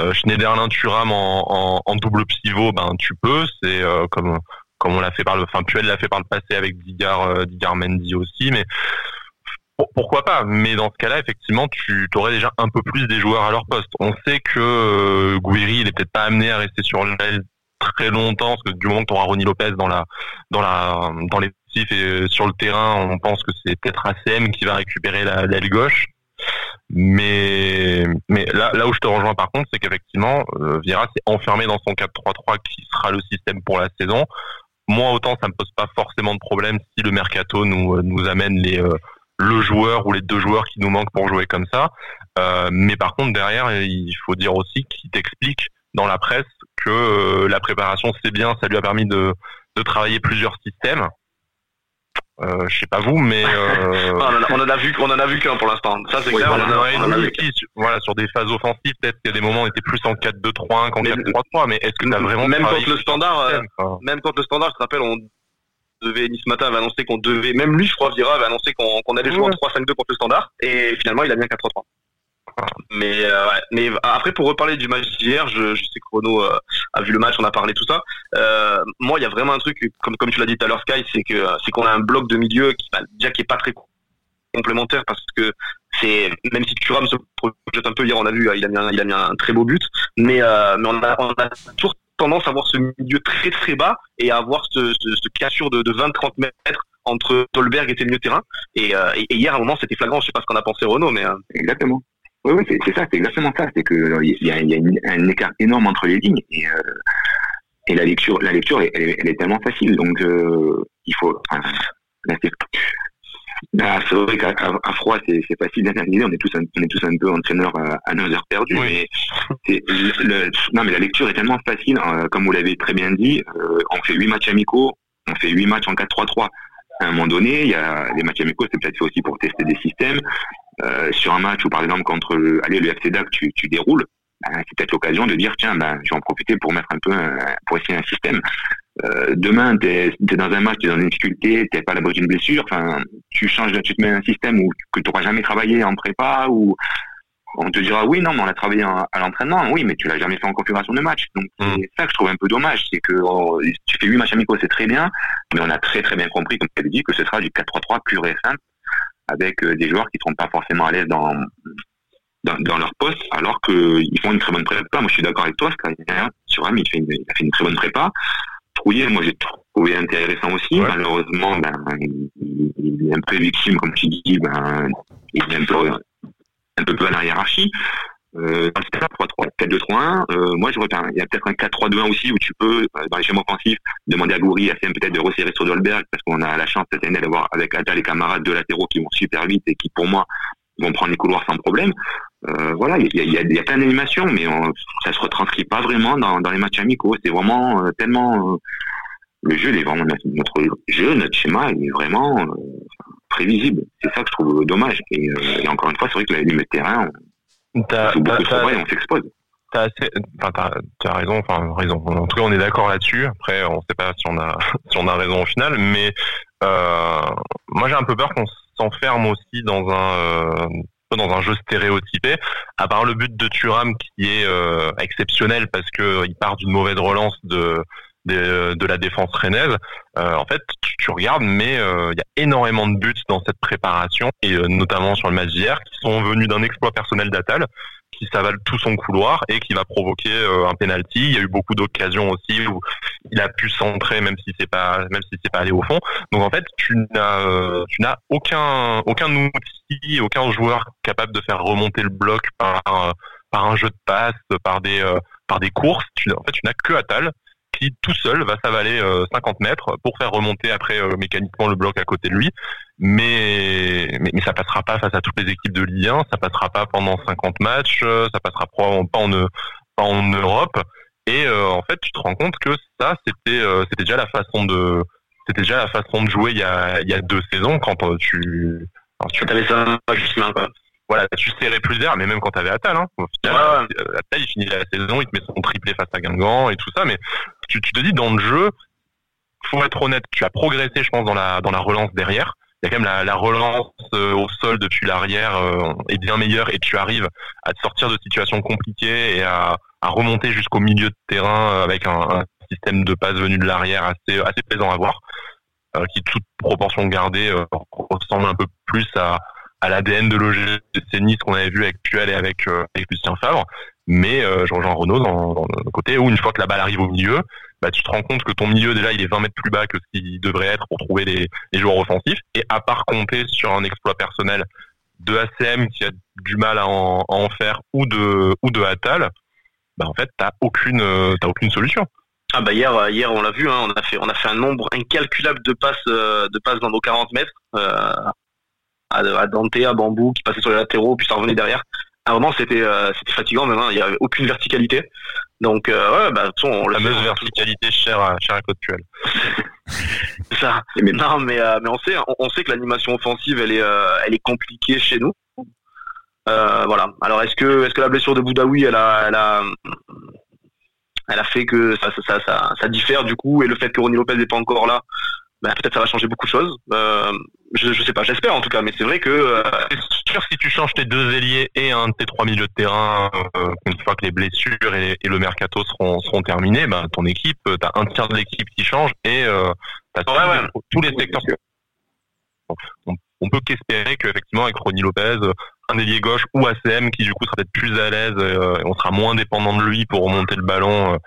euh, Schneiderlin Thuram en, double pivot, ben tu peux. C'est comme comme on l'a fait par le, enfin Puel l'a fait par le passé avec Digar, Digar Mendy aussi, mais pourquoi pas? Mais dans ce cas-là, effectivement, tu aurais déjà un peu plus des joueurs à leur poste. On sait que euh, Gouiri, il est peut-être pas amené à rester sur l'aile très longtemps, parce que du moment que tu auras Ronnie Lopez dans la dans la dans les et sur le terrain, on pense que c'est peut-être ACM qui va récupérer l'aile gauche. Mais là où je te rejoins par contre, c'est qu'effectivement, euh, Vieira s'est enfermé dans son 4-3-3 qui sera le système pour la saison. Moi autant ça me pose pas forcément de problème si le mercato nous nous amène euh, le joueur ou les deux joueurs qui nous manquent pour jouer comme ça. Euh, mais par contre derrière, il faut dire aussi qu'il t'explique dans la presse que euh, la préparation c'est bien, ça lui a permis de travailler plusieurs systèmes. Euh, je sais pas vous, mais euh... on, en a, on en a vu, on en a vu qu'un pour l'instant. Ça c'est oui, clair. Voilà, on en a, on a qui, voilà, sur des phases offensives, peut-être qu'il y a des moments où on était plus en 4-2-3-1 qu'en 4-3-3, mais est-ce que t'as vraiment même quand le standard, euh, même quand le standard, je te rappelle, on devait, Nice Matin avait annoncé qu'on devait, même lui, je crois, Vira avait annoncé qu'on qu allait jouer ouais. en 3-5-2 contre le standard, et finalement, il a bien 4-3-3. Mais, euh, ouais. mais après, pour reparler du match d'hier, je, je, sais que Renaud euh, a vu le match, on a parlé tout ça. Euh, moi, il y a vraiment un truc, comme, comme tu l'as dit tout à l'heure, Sky, c'est que c'est qu'on a un bloc de milieu qui, bah, déjà qui est pas très complémentaire parce que c'est même si Thuram se projette un peu hier, on a vu, il a mis un, il a mis un très beau but, mais euh, mais on a, on a toujours tendance à voir ce milieu très très bas et à avoir ce, ce, ce cassure de, de 20-30 mètres entre Tolberg et ses milieux terrain. Et, euh, et, hier, à un moment, c'était flagrant. Je sais pas ce qu'en a pensé Renaud, mais euh... exactement. Oui, oui, c'est ça, c'est exactement ça. C'est que il y a, y a une, un écart énorme entre les lignes et, euh, et la lecture, la lecture, elle, elle, elle est tellement facile. Donc, euh, il faut. Enfin, c'est vrai qu'à à froid, c'est facile d'analyser. On est tous un, on est tous un peu entraîneurs à, à nos heures perdues. Oui. Mais le, le, non, mais la lecture est tellement facile. Euh, comme vous l'avez très bien dit, euh, on fait huit matchs amicaux, on fait huit matchs en 4-3-3. À un moment donné, il y a les matchs amicaux, c'est peut-être fait aussi pour tester des systèmes. Euh, sur un match où, par exemple, contre le, allez, le FC DAC, tu, tu déroules, ben, c'est peut-être l'occasion de dire, tiens, ben, je vais en profiter pour mettre un peu, un, pour essayer un système. Euh, demain, tu es, dans un match, tu es dans une difficulté, tu pas à l'abri d'une blessure, enfin, tu changes, tu te mets un système où, que tu n'auras jamais travaillé en prépa, ou on te dira oui, non, mais on a travaillé en, à l'entraînement, oui, mais tu l'as jamais fait en configuration de match. Donc c'est ça que je trouve un peu dommage, c'est que oh, tu fais huit matchs amicaux, c'est très bien, mais on a très très bien compris, comme tu avais dit, que ce sera du 4-3-3 pur et simple, avec euh, des joueurs qui ne seront pas forcément à l'aise dans, dans, dans, leur poste, alors qu'ils font une très bonne prépa. Moi, je suis d'accord avec toi, sur Am, il, fait une, il a fait une très bonne prépa. Trouillet, moi, j'ai trouvé intéressant aussi. Ouais. Malheureusement, ben, il, il, est un peu victime, comme tu dis, ben, il est un peu, un peu à la hiérarchie. Euh, dans ce cas 4-2-3-1, euh, moi je repère, il y a peut-être un 4-3-2-1 aussi où tu peux, euh, dans les schémas offensifs, demander à Goury, à CM peut-être de resserrer sur Dolberg, parce qu'on a la chance cette année d'avoir avec Adal les camarades de latéraux qui vont super vite et qui pour moi vont prendre les couloirs sans problème. Euh, voilà, il y a, y, a, y a plein d'animations, mais on, ça se retranscrit pas vraiment dans, dans les matchs amicaux. C'est vraiment euh, tellement le jeu, est vraiment notre jeu, notre schéma, il est vraiment prévisible. C'est ça que je trouve dommage. Et, et encore une fois, c'est vrai que la limite de terrain, T'as, beaucoup de travail, on s'expose. t'as assez, enfin, t'as, as raison, enfin, raison. En tout cas, on est d'accord là-dessus. Après, on sait pas si on a, si on a raison au final, mais euh, moi, j'ai un peu peur qu'on s'enferme aussi dans un, euh, dans un jeu stéréotypé. À part le but de Thuram qui est euh, exceptionnel parce que il part d'une mauvaise relance de de, de la défense rennaise. Euh, en fait, tu, regardes, mais euh, il y a énormément de buts dans cette préparation et notamment sur le match d'hier qui sont venus d'un exploit personnel d'Atal qui s'avale tout son couloir et qui va provoquer euh, un penalty. Il y a eu beaucoup d'occasions aussi où il a pu centrer même si c'est pas même si c'est pas allé au fond. Donc en fait, tu n'as euh, tu n'as aucun aucun outil, aucun joueur capable de faire remonter le bloc par par un jeu de passe, par des par des courses. En fait, tu n'as que Atal qui tout seul va s'avaler 50 mètres pour faire remonter après mécaniquement le bloc à côté de lui mais, mais, ça passera pas face à toutes les équipes de Ligue 1, ça passera pas pendant 50 matchs, euh, ça passera probablement pas en, en Europe. Et euh, en fait, tu te rends compte que ça, c'était euh, déjà la façon de c'était déjà la façon de jouer il y a il y a deux saisons quand tu tu avais ça justement quoi. Voilà, tu serrais plus d'air, mais même quand tu avais Atal, hein, au final, Atal, il finit la saison, il te met son triplé face à Guingamp et tout ça, mais tu, tu te dis dans le jeu, faut être honnête, tu as progressé, je pense, dans la dans la relance derrière. Il y a quand même la, la relance euh, au sol depuis l'arrière euh, est bien meilleure et tu arrives à te sortir de situations compliquées et à, à remonter jusqu'au milieu de terrain euh, avec un, un, système de passe venu de l'arrière assez assez plaisant à voir, qui toute proportion gardée ressemble un peu plus à, à l'ADN de l'OGC Nice qu'on avait vu avec Puel et avec, avec Lucien Favre. Mais Jean-Jean Renaud dans, dans, le côté où une fois que la balle arrive au milieu, bah, tu te rends compte que ton milieu déjà il est 20 mètres plus bas que ce qu'il devrait être pour trouver les, joueurs offensifs. Et à part compter sur un exploit personnel de ACM qui a du mal à en, faire ou de ou de Atal, bah en fait t'as aucune euh, aucune solution. Ah bah hier hier on l'a vu hein, on a fait on a fait un nombre incalculable de passes euh, de passes dans nos 40 mètres euh, à, à Dante à Bambou qui passait sur les latéraux puis ça revenait derrière. À un moment c'était euh, c'était fatigant même hein, il y avait aucune verticalité. Donc, euh, ouais, bah, on La fameuse verticalité chère à, chère à Puel. ça. Non, mais, euh, mais on sait, on, sait que l'animation offensive, elle est, euh, elle est compliquée chez nous. Euh, voilà. Alors, est-ce que, est-ce que la blessure de Boudaoui, elle a, elle a, elle a fait que ça, ça, ça, ça, diffère du coup, et le fait que Ronnie Lopez n'est pas encore là, bah, peut-être ça va changer beaucoup de choses. Euh, je, je sais pas, j'espère en tout cas, mais c'est vrai que. Euh, c'est sûr si tu changes tes deux ailiers et un de tes trois milieux de terrain, euh, une fois que les blessures et, et, le mercato seront, seront terminés, bah, ton équipe, t'as un tiers de l'équipe qui change et euh, t'as ouais, tous, ouais. tous, les secteurs. On, on peut qu'espérer qu'effectivement avec Ronnie Lopez, un ailier gauche ou ACM qui du coup sera peut-être plus à l'aise, euh, on sera moins dépendant de lui pour remonter le ballon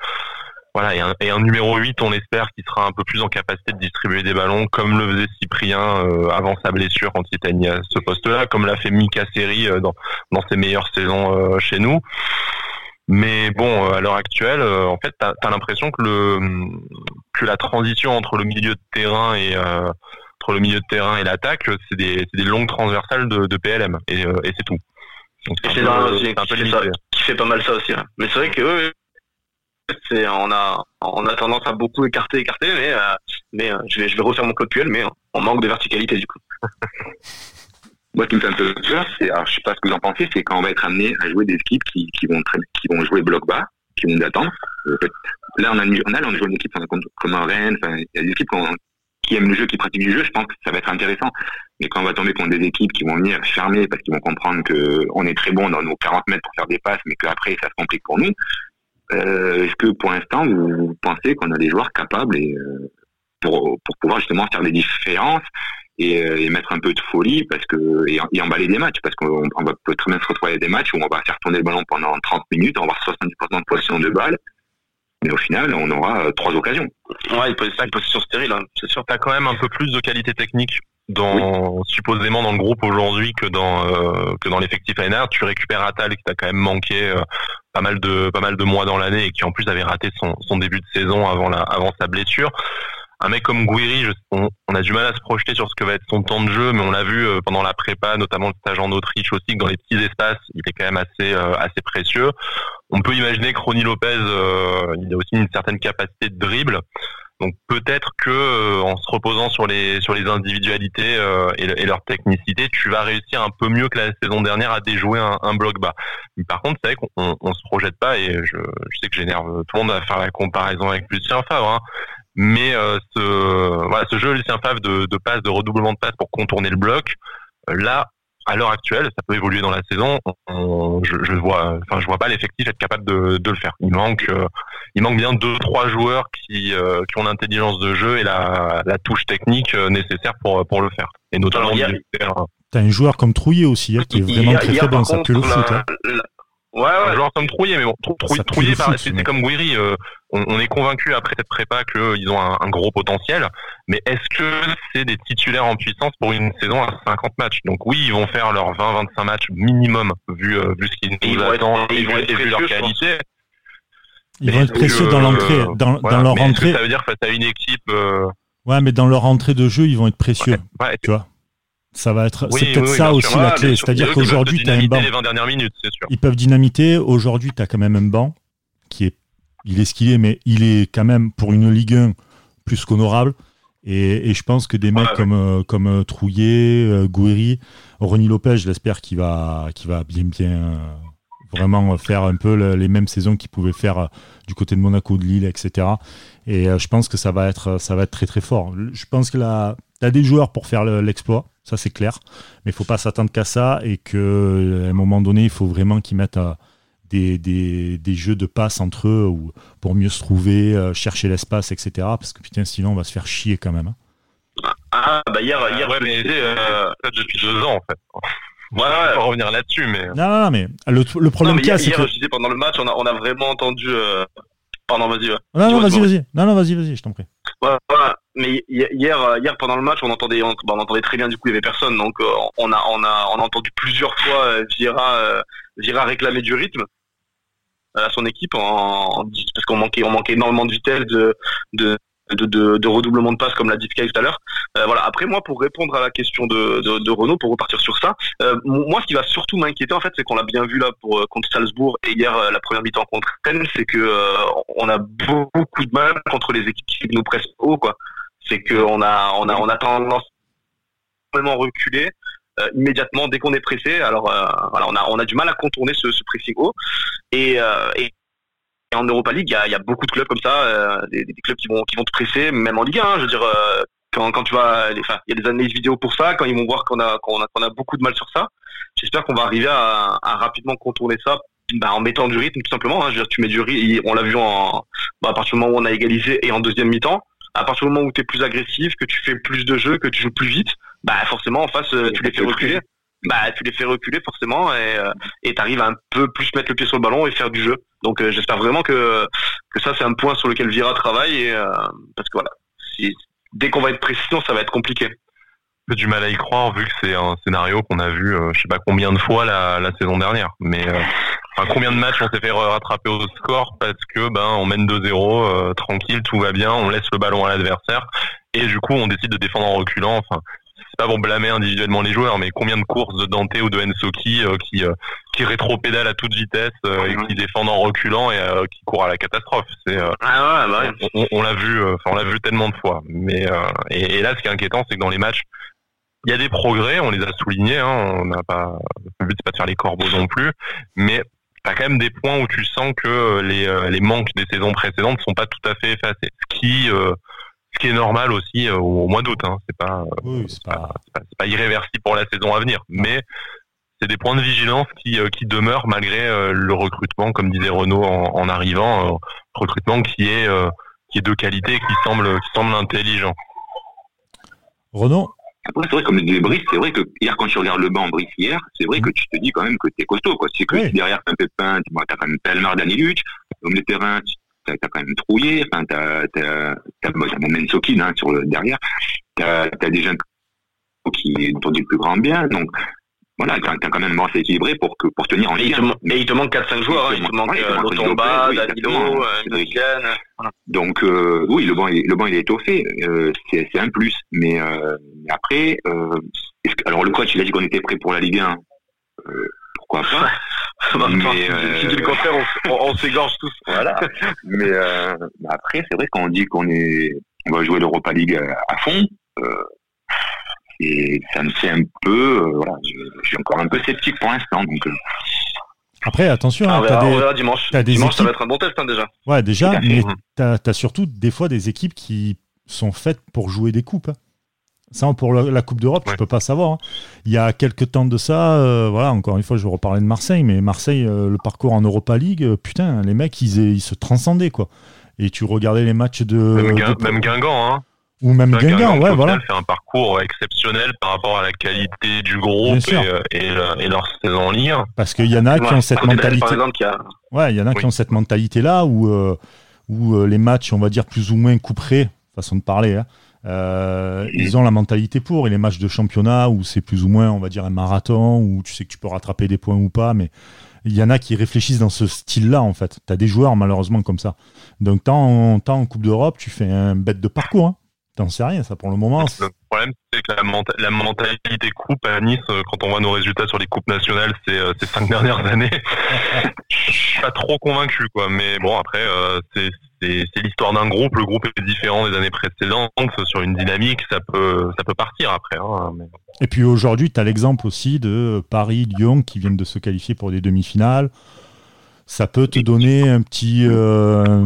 voilà, et un, et un, numéro 8, on espère qu'il sera un peu plus en capacité de distribuer des ballons, comme le faisait Cyprien euh, avant sa blessure quand il était à ce poste-là, comme l'a fait Mika Seri euh, dans, dans ses meilleures saisons euh, chez nous. Mais bon, à l'heure actuelle, en fait, t'as as, l'impression que le que la transition entre le milieu de terrain et entre le milieu de terrain et l'attaque, c'est des, des longues transversales de, de PLM, et, et c'est tout. C'est un, peu qui, fait qui fait pas mal ça aussi. Hein. Mais c'est vrai que eux, on a on a tendance à beaucoup écarter écarter mais euh, mais euh, je vais je vais refaire mon code puel mais on manque de verticalité du coup. Moi ce qui me fait un peu peur c'est alors je sais pas ce que vous en pensez c'est quand on va être amené à jouer des équipes qui, qui vont qui vont jouer bloc bas qui vont attendre euh, là on a on a on joue une équipe comme, comme Rennes il y a des équipes qui aiment le jeu qui pratiquent du jeu je pense que ça va être intéressant. Mais quand on va tomber contre des équipes qui vont venir fermer parce qu'ils vont comprendre que on est très bon dans nos 40 mètres pour faire des passes mais qu'après ça se complique pour nous euh, Est-ce que pour l'instant, vous, pensez qu'on a des joueurs capables et, euh, pour, pour pouvoir justement faire des différences et, euh, et, mettre un peu de folie parce que et, emballer des matchs? Parce qu'on on va peut très bien se retrouver des matchs où on va faire tourner le ballon pendant 30 minutes, on va avoir 70% de possession de balles mais au final, on aura euh, trois occasions. Ouais, une position stérile, hein. c'est sûr. T'as quand même un peu plus de qualité technique dans oui. supposément dans le groupe aujourd'hui que dans euh, que dans l'effectif ANR. Tu récupères Atal qui t'a quand même manqué euh, pas mal de pas mal de mois dans l'année et qui en plus avait raté son, son début de saison avant la avant sa blessure un mec comme Guiri, on, on, a du mal à se projeter sur ce que va être son temps de jeu, mais on l'a vu euh, pendant la prépa, notamment le stage en Autriche aussi, que dans les petits espaces, il est quand même assez euh, assez précieux. On peut imaginer que Ronnie Lopez, euh, il a aussi une certaine capacité de dribble. Donc peut-être que euh, en se reposant sur les sur les individualités euh, et, leur technicité, tu vas réussir un peu mieux que la saison dernière à déjouer un, bloc bas. Par contre, c'est vrai qu'on on, se projette pas et je, je sais que j'énerve tout le monde à faire la comparaison avec Lucien Favre. Hein. Mais euh, ce voilà, ce jeu Lucien Favre de, de passe, de redoublement de passe pour contourner le bloc, là à l'heure actuelle, ça peut évoluer dans la saison. je, je vois, enfin, je vois pas l'effectif être capable de, de le faire. Il manque, euh, il manque bien deux, trois joueurs qui, euh, qui ont l'intelligence de jeu et la, la touche technique euh, nécessaire pour pour le faire. Et notamment. T'as un joueur comme Trouillet aussi, hein, qui est vraiment très très bon. Ça peut le foot. Hein. Ouais, ouais. Un joueur comme Trouillet, mais bon, Trouillet, c'est comme Guiri. Euh, on, est convaincu après cette prépa qu'ils ont un, gros potentiel, mais est-ce que c'est des titulaires en puissance pour une saison à 50 matchs? Donc oui, ils vont faire leurs 20-25 matchs minimum vu, euh, vu ce qu'ils nous attendent et, vu leur qualité. Ils vont être précieux dans l'entrée, dans, dans, leur entrée. Ça veut dire face à une équipe. Euh, ouais, mais dans leur entrée de jeu, ils vont être précieux. Ouais, tu vois? Ça va être, c'est peut-être ça aussi la clé. C'est-à-dire qu'aujourd'hui, tu as un banc. Ils peuvent dynamiter. Aujourd'hui, tu as quand même un banc qui est, il est ce qu'il est, mais il est quand même pour une Ligue 1 plus qu'honorable. Et, je pense que des mecs comme, euh, comme euh, Trouillet, euh, Gouiri, Ronny Lopez, je l'espère qu'il va, qu'il va bien, bien vraiment faire un peu les mêmes saisons qu'il pouvait faire du côté de Monaco, de Lille, etc. Et je pense que ça va être, ça va être très très fort. Je pense que là, tu as des joueurs pour faire l'exploit ça c'est clair. Mais il faut pas s'attendre qu'à ça et qu'à un moment donné, il faut vraiment qu'ils mettent euh, des, des, des, jeux de passe entre eux ou pour mieux se trouver, euh, chercher l'espace, etc. Parce que putain, sinon on va se faire chier quand même. Hein. Ah, bah hier, hier ouais, mais euh, depuis deux ans en fait. Ouais, ouais. On va revenir là-dessus, mais. Non, non, non, mais le, le problème qu'il y a, c'est que. Je disais, pendant le match, on a, on a vraiment entendu. Euh... Pardon, vas-y. Ouais. Non, non, vas-y, vas-y. Non, non, vas-y, vas-y, je t'en prie. Ouais, mais hier, euh, hier pendant le match, on entendait, on, on, entendait très bien. Du coup, il y avait personne, donc euh, on a, on a, on a entendu plusieurs fois euh, Vira, Vira réclamer du rythme à son équipe, en, parce qu'on manquait, on manquait énormément de vitesse, de, de, de, de redoublement de passe comme l'a dit Sky tout à l'heure. Euh, voilà. Après moi, pour répondre à la question de, de, de Renault, pour repartir sur ça, euh, moi, ce qui va surtout m'inquiéter en fait, c'est qu'on l'a bien vu là pour contre Salzbourg et hier la première mi-temps contre Rennes, c'est que on a beaucoup de mal contre les équipes qui nous pressent haut, quoi c'est qu'on a, on a, on a tendance vraiment reculer euh, immédiatement dès qu'on est pressé. Alors euh, voilà, on a, on a du mal à contourner ce, ce pressing haut. Et, euh, et, en Europa League, il y a, y a, beaucoup de clubs comme ça, des, des, clubs qui vont, qui vont te presser, même en Ligue 1. je veux dire, quand, quand tu vas, il y a des analyses vidéo pour ça. Quand ils vont voir qu'on a, qu'on a, qu'on a beaucoup de mal sur ça, j'espère qu'on va arriver à, à rapidement contourner ça bah, en mettant du rythme tout simplement. Hein. Je veux dire, tu mets du rythme, on l'a vu en, bah, à partir du moment où on a égalisé et en deuxième mi-temps à partir du moment où tu es plus agressif, que tu fais plus de jeux, que tu joues plus vite, bah forcément en face euh, tu les fais reculer. Bah tu les fais reculer forcément et euh, t'arrives à un peu plus mettre le pied sur le ballon et faire du jeu. Donc euh, j'espère vraiment que que ça c'est un point sur lequel Vira travaille et parce que voilà, si, dès qu'on va être précis, ça va être compliqué peu du mal à y croire vu que c'est un scénario qu'on a vu je sais pas combien de fois la, saison dernière mais combien de matchs on s'est fait rattraper au score parce que ben on mène 2-0 euh, tranquille, tout va bien, on laisse le ballon à l'adversaire et du coup on décide de défendre en reculant. Pas pour blâmer individuellement les joueurs, mais combien de courses de Dante ou de Ensoki euh, qui euh, qui rétro-pédalent à toute vitesse et qui défendent en reculant et qui courent à la catastrophe. C'est ah ouais, bah on, on l'a vu, enfin on l'a vu tellement de fois. Mais et, et, là, ce qui est inquiétant, c'est que dans les matchs il y a des progrès, on les a soulignés, hein, on n'a pas, le but c'est pas de faire les corbeaux non plus, mais t'as quand même des points où tu sens que euh, les, euh, les manques des saisons précédentes sont pas tout à fait effacés. Ce qui, euh, ce qui est normal aussi au, mois d'août. Hein. C'est pas, c'est pas, pas, irréversible pour la saison à venir, mais c'est des points de vigilance qui, qui demeurent malgré le recrutement, comme disait Renault en, arrivant, recrutement qui est, qui est de qualité, qui semble, qui semble intelligent. Renault, après, c'est vrai, comme disait Brice, c'est vrai que hier, quand tu regardes le banc Brice hier, c'est vrai que tu te dis quand même que t'es costaud, quoi. C'est que derrière, t'as un Pépin, t'as quand même Pelmar, Daniluc, homme de terrain, t'as as quand même Trouillé, enfin, t'as, t'as, t'as, bon, même Sokin, hein, sur le, derrière. T'as, t'as des jeunes qui dit le plus grand bien, donc, voilà, t'as as quand même assez équilibré pour que pour tenir en ligne. Mais il te manque 4-5 joueurs, hein. il te manque euh, Lotomba, Danilo, euh, Donc euh, oui, le banc, le banc il est étoffé, euh, c'est un plus. Mais euh, après, alors le coach il a dit qu'on était prêt pour la Ligue 1. Pourquoi pas mais, euh, si tu le contraire, on, s'égorge tous. Voilà. mais euh, après, c'est vrai qu'on dit qu'on est, on va jouer l'Europa League à, fond. et ça me fait un peu, voilà, je, suis encore un peu sceptique pour l'instant. Donc, après, attention, hein, as des, dimanche. As des dimanche, ça va être un bon test hein, déjà. Ouais, déjà, mais tu as, surtout des fois des équipes qui sont faites pour jouer des coupes. Hein. Ça, pour la, Coupe d'Europe, tu peux pas savoir. Il y a quelques temps de ça, euh, voilà, encore une fois, je vais reparler de Marseille, mais Marseille, euh, le parcours en Europa League, euh, putain, les mecs, ils, ils, se transcendaient, quoi. Et tu regardais les matchs de. Même, Guingamp, hein. Ou même Guingamp, ouais, voilà. fait un parcours exceptionnel par rapport à la qualité du groupe et, et, leur saison en Ligue. Parce qu'il y en a qui ont cette mentalité. Ouais, il y en a qui ont cette mentalité-là où, où les matchs, on va dire, plus ou moins couperés, façon de parler, hein, euh, ils ont la mentalité pour. Et les matchs de championnat où c'est plus ou moins, on va dire, un marathon, où tu sais que tu peux rattraper des points ou pas, mais il y en a qui réfléchissent dans ce style-là, en fait. Tu as des joueurs, malheureusement, comme ça. Donc, tant en, Coupe d'Europe, tu fais un bête de parcours. Hein. T'en sais rien, ça, pour le moment. Le problème, c'est que la, mentalité coupe à Nice, euh, quand on voit nos résultats sur les coupes nationales ces, euh, ces cinq dernières années, je suis pas trop convaincu, quoi. Mais bon, après, c'est c'est l'histoire d'un groupe. Le groupe est différent des années précédentes. Sur une dynamique, ça peut, ça peut partir après. Hein, Et puis aujourd'hui, tu as l'exemple aussi de Paris, Lyon qui viennent de se qualifier pour des demi-finales. Ça peut te donner un petit, euh,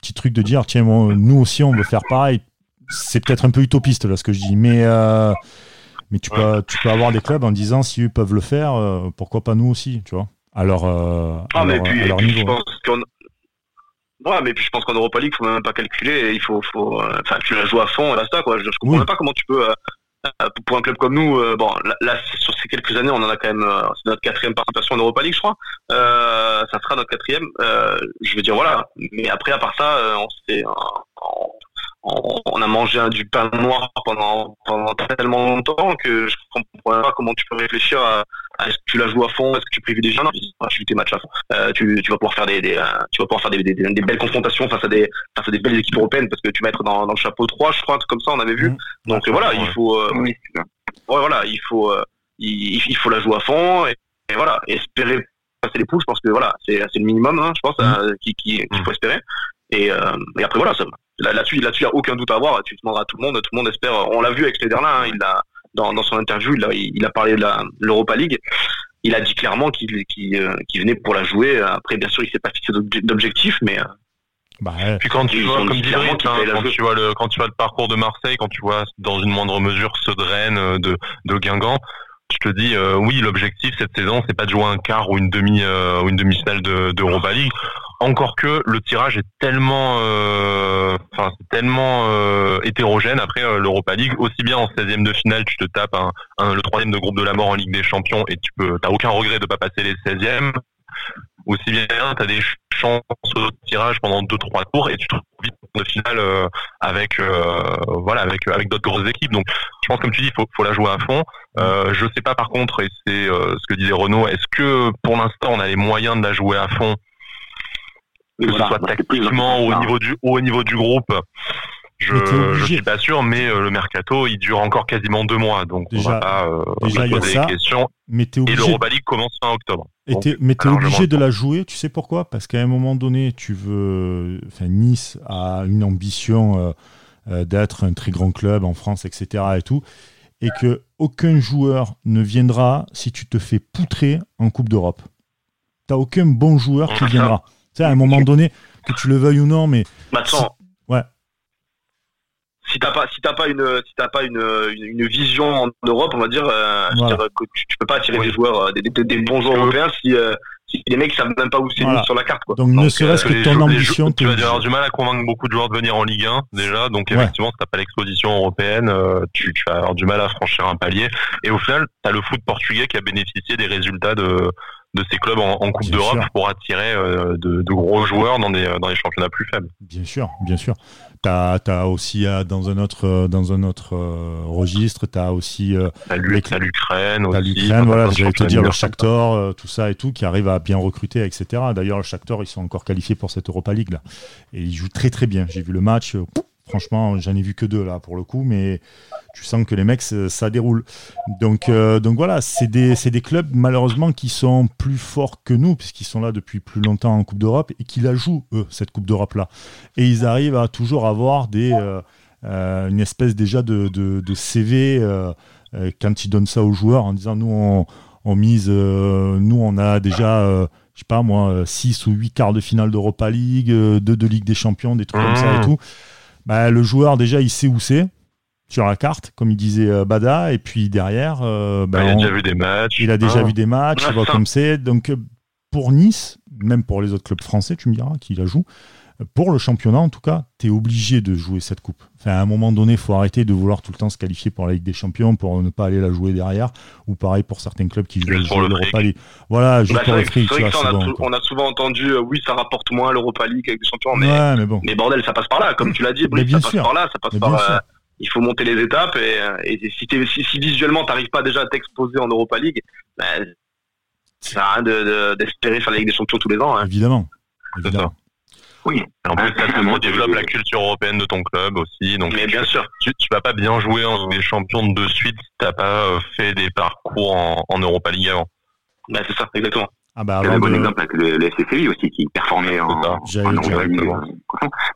petit truc de dire tiens, nous aussi, on veut faire pareil. C'est peut-être un peu utopiste là ce que je dis, mais, euh, mais tu, peux, tu peux avoir des clubs en disant si eux peuvent le faire, euh, pourquoi pas nous aussi, tu vois? Alors, ah, mais puis, je pense qu'on Ouais, mais puis je pense qu'en Europa League, faut même pas calculer. Il faut, faut, euh, enfin, tu la joues à fond, là, ça, quoi. Je, je comprends même pas comment tu peux, euh, euh, pour un club comme nous, bon, là, sur ces quelques années, on en a quand même, c'est notre quatrième participation en Europa League, je crois. ça sera notre quatrième. je veux dire, voilà. Mais après, à part ça, on s'est, on, a mangé du pain noir pendant, pendant tellement longtemps que je comprends pas comment tu peux réfléchir à, est-ce que tu la joues à fond, est-ce que tu privilégies non, tu joues tes matchs à fond. Euh, tu, tu, vas pouvoir faire des, des euh, tu vas pouvoir faire des, des, des, belles confrontations face à des face à des belles équipes européennes parce que tu vas être dans, dans le chapeau 3 je crois comme ça on avait vu. Mmh. Donc voilà, il faut euh, ouais, voilà, il faut euh, il, il, faut la jouer à fond et, et voilà, espérer passer les poules, je pense que voilà, c'est le minimum, hein, je pense, mmh. qui qu'il qui, faut mmh. espérer. Et, euh, et après voilà, ça, là-dessus, là-dessus, il n'y a aucun doute à avoir. Tu demanderas à tout le monde, tout le monde espère. On l'a vu avec Schneiderlin, hein, il a, dans, dans son interview, il a, il a parlé de l'Europa League. Il a dit clairement qu'il euh, venait pour la jouer. Après, bien sûr, il s'est pas fixé d'objectif, mais. Euh, bah, Puis quand tu vois, comme dit hein, quand, tu vois le, quand tu vois le parcours de Marseille, quand tu vois dans une moindre mesure ce drain euh, de, de Guingamp, je te dis oui l'objectif cette saison c'est pas de jouer un quart ou une demi ou une demi-finale d'Europa League encore que le tirage est tellement, euh, enfin tellement euh, hétérogène. Après euh, l'Europa League, aussi bien en 16e de finale, tu te tapes un, le troisième de groupe de la mort en Ligue des Champions et tu peux, t'as aucun regret de pas passer les 16e. Aussi bien, tu as des chances au tirage pendant deux trois tours et tu te retrouves vite de finale avec voilà avec avec d'autres grosses équipes. Donc je pense comme tu dis, faut faut la jouer à fond. Euh, je sais pas par contre et c'est ce que disait Renaud. Est-ce que pour l'instant on a les moyens de la jouer à fond? Que ce soit tactiquement au niveau du au niveau du groupe. Je, je suis pas sûr, mais euh, le mercato il dure encore quasiment deux mois, donc déjà, on va pas euh, déjà, poser ça, des questions. Mais es obligé... Et l'Europa League commence fin octobre. Et es, mais tu es obligé de la jouer, tu sais pourquoi? Parce qu'à un moment donné, tu veux, enfin Nice a une ambition euh, euh, d'être un très grand club en France, etc. et tout, et que aucun joueur ne viendra si tu te fais poutrer en Coupe d'Europe. T'as aucun bon joueur qui viendra. Tu sais, à un moment donné, que tu le veuilles ou non, mais. Maintenant. Ouais. Si t'as pas, si t'as pas une, si t'as pas une, une, vision en Europe, on va dire, euh, dire que tu, peux pas attirer des joueurs, euh, des, des, bons joueurs européens si, euh, si les mecs savent même pas où c'est sur la carte. Quoi. Donc, ne serait-ce que ton ambition. tu vas avoir du mal à convaincre beaucoup de joueurs de venir en Ligue 1 déjà. Donc effectivement, si t'as pas l'exposition européenne, tu, tu, vas avoir du mal à franchir un palier. Et au final, t'as le foot portugais qui a bénéficié des résultats de de ces clubs en, Coupe d'Europe pour attirer euh, de, gros joueurs dans des, dans des championnats plus faibles. Bien sûr, bien sûr. Tu as, aussi euh, dans un autre, euh, dans un autre registre, tu as aussi. T'as l'Ukraine aussi. l'Ukraine, voilà, j'allais te dire le Shakhtar, tout ça et tout, qui arrive à bien recruter, etc. D'ailleurs, le Shakhtar, ils sont encore qualifiés pour cette Europa League là. Et ils jouent très très bien. J'ai vu le match. Franchement, j'en ai vu que deux là pour le coup, mais tu sens que les mecs, ça déroule. Donc, euh, donc voilà, c'est des, des, clubs malheureusement qui sont plus forts que nous, puisqu'ils sont là depuis plus longtemps en Coupe d'Europe et qui la jouent, eux, cette Coupe d'Europe là. Et ils arrivent à toujours avoir des, euh, euh, une espèce déjà de, de, de CV quand ils donnent ça aux joueurs en disant nous, on, on mise, nous, on a déjà je sais pas moi, 6 ou 8 quarts de finale d'Europa League, 2 de Ligue des Champions, des trucs comme ça et mmh. tout bah, le joueur déjà il sait où c'est sur la carte, comme il disait euh, Bada, et puis derrière, euh, bah, il a déjà vu des matchs. Il a déjà ah. vu des matchs, il voit comme c'est. Donc euh, pour Nice, même pour les autres clubs français, tu me diras, qui la jouent, pour le championnat en tout cas, tu es obligé de jouer cette coupe. Enfin, à un moment donné, il faut arrêter de vouloir tout le temps se qualifier pour la Ligue des Champions pour ne pas aller la jouer derrière. Ou pareil pour certains clubs qui jouent l'Europa League. Voilà, juste bah, pour le fric. on, a souvent entendu, euh, oui, ça rapporte moins l'Europa League avec des champions, mais, mais, bon. mais bordel, ça passe par là, comme tu l'as dit, Brice, ça passe par là, ça passe par. Euh, il faut monter les étapes et, euh, si, si, si, visuellement t'arrives pas déjà à t'exposer en Europa League, bah, ça sert à rien d'espérer faire la Ligue des Champions tous les ans. Hein. Évidemment. Évidemment. Oui. En plus, ça développe la culture européenne de ton club aussi. Donc, mais bien sûr. Tu, tu vas pas bien jouer en des champions de suite si t'as pas euh, fait des parcours en, en Europa League avant. Bah, c'est ça, exactement. Ah bah, un bon exemple avec le, le aussi qui performait en, en Europa League.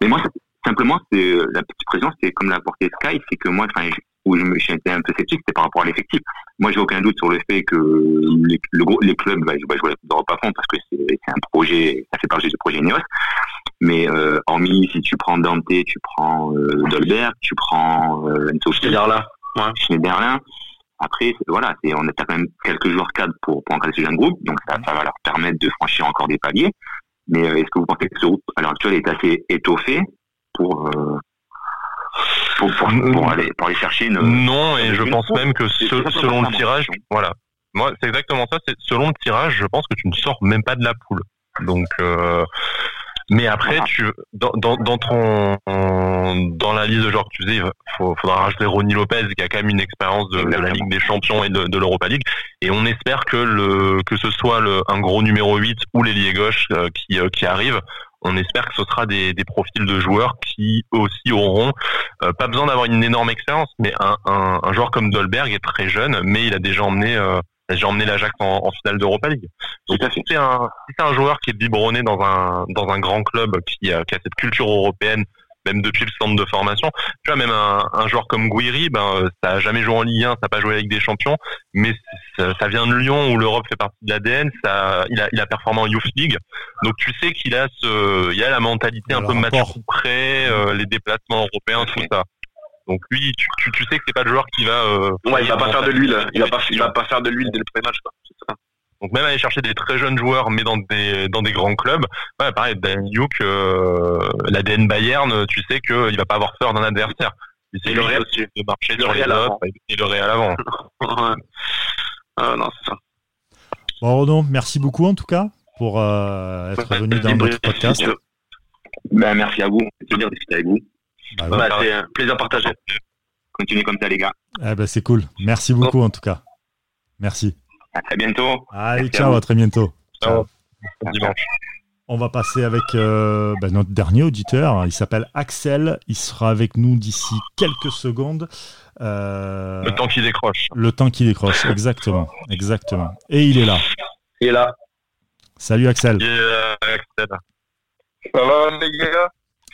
Mais moi, simplement, c'est euh, la petite présence, c'est comme l'a porté Sky, c'est que moi, enfin, où je me suis un peu sceptique, c'était par rapport à l'effectif. Moi, j'ai aucun doute sur le fait que les, le, les clubs bah, jouer la Coupe d'Europe à fond parce que c'est un projet, ça fait partie du projet Neos. Mais euh, hormis si tu prends Dante, tu prends euh, Dolberg, tu prends euh, Schneiderlin. Ouais. Schneiderlin. Après, voilà, c'est on a quand même quelques joueurs cadres pour, pour encadrer ce jeune groupe, donc ça, ça va leur permettre de franchir encore des paliers. Mais euh, est-ce que vous pensez que ce groupe, à l'heure actuelle, est assez étoffé pour, euh, pour, pour, pour, aller, pour aller chercher une. Non, et je pense même que selon le tirage, voilà. Moi, c'est exactement ça. C'est selon le tirage, je pense que tu ne sors même pas de la poule. Donc, euh, mais après, tu, dans, dans, dans, ton, dans la liste de joueurs que tu faisais, il faudra rajouter Ronnie Lopez, qui a quand même une expérience de, la Ligue des Champions et de, de l'Europa League. Et on espère que le, que ce soit le, un gros numéro 8 ou l'ailier gauche euh, qui, euh, qui arrive. On espère que ce sera des, des profils de joueurs qui aussi auront euh, pas besoin d'avoir une énorme expérience, mais un, un, un, joueur comme Dolberg est très jeune, mais il a déjà emmené j'ai emmené l'Ajax en, en finale d'Europa League. Donc si c'est un, si un joueur qui est biberonné dans un, dans un grand club qui, a, qui a cette culture européenne, même depuis le centre de formation. Tu vois, même un, un joueur comme Guiri, ben, ça a jamais joué en Ligue 1, ça n'a pas joué avec des champions, mais ça, ça, vient de Lyon où l'Europe fait partie de l'ADN. Ça, il a, il a performé en Youth League, donc tu sais qu'il a ce, il a la mentalité un peu match près, euh, les déplacements européens, tout ça. Donc lui, tu, tu, tu sais que c'est pas le joueur qui va. Euh, ouais, il va pas faire de l'huile. Il va pas, il va pas faire de l'huile dès le premier match. Quoi. Donc même aller chercher des très jeunes joueurs, mais dans des dans des grands clubs. Ouais, pareil, Dan Youk, euh, l'ADN Bayern, tu sais qu'il va pas avoir peur d'un adversaire. Il sait le Real aussi de marcher sur les autres et le Real avant. ah non, c'est ça. Bon, Rodon, merci beaucoup en tout cas pour euh, être venu dans notre podcast. Ben, merci à vous. C'est plaisir de discuter avec vous. Bah, bah, c'est un plaisir partagé. Continuez comme ça, les gars. Eh ben, c'est cool. Merci beaucoup, en tout cas. Merci. À très bientôt. Allez, ciao, à, très bientôt. Ciao. On va passer avec euh, ben, notre dernier auditeur. Il s'appelle Axel. Il sera avec nous d'ici quelques secondes. Euh, le temps qu'il décroche. Le temps qu'il décroche, exactement. exactement. Et il est là. Il est là. Salut Axel. Euh, Axel. Ça va les gars?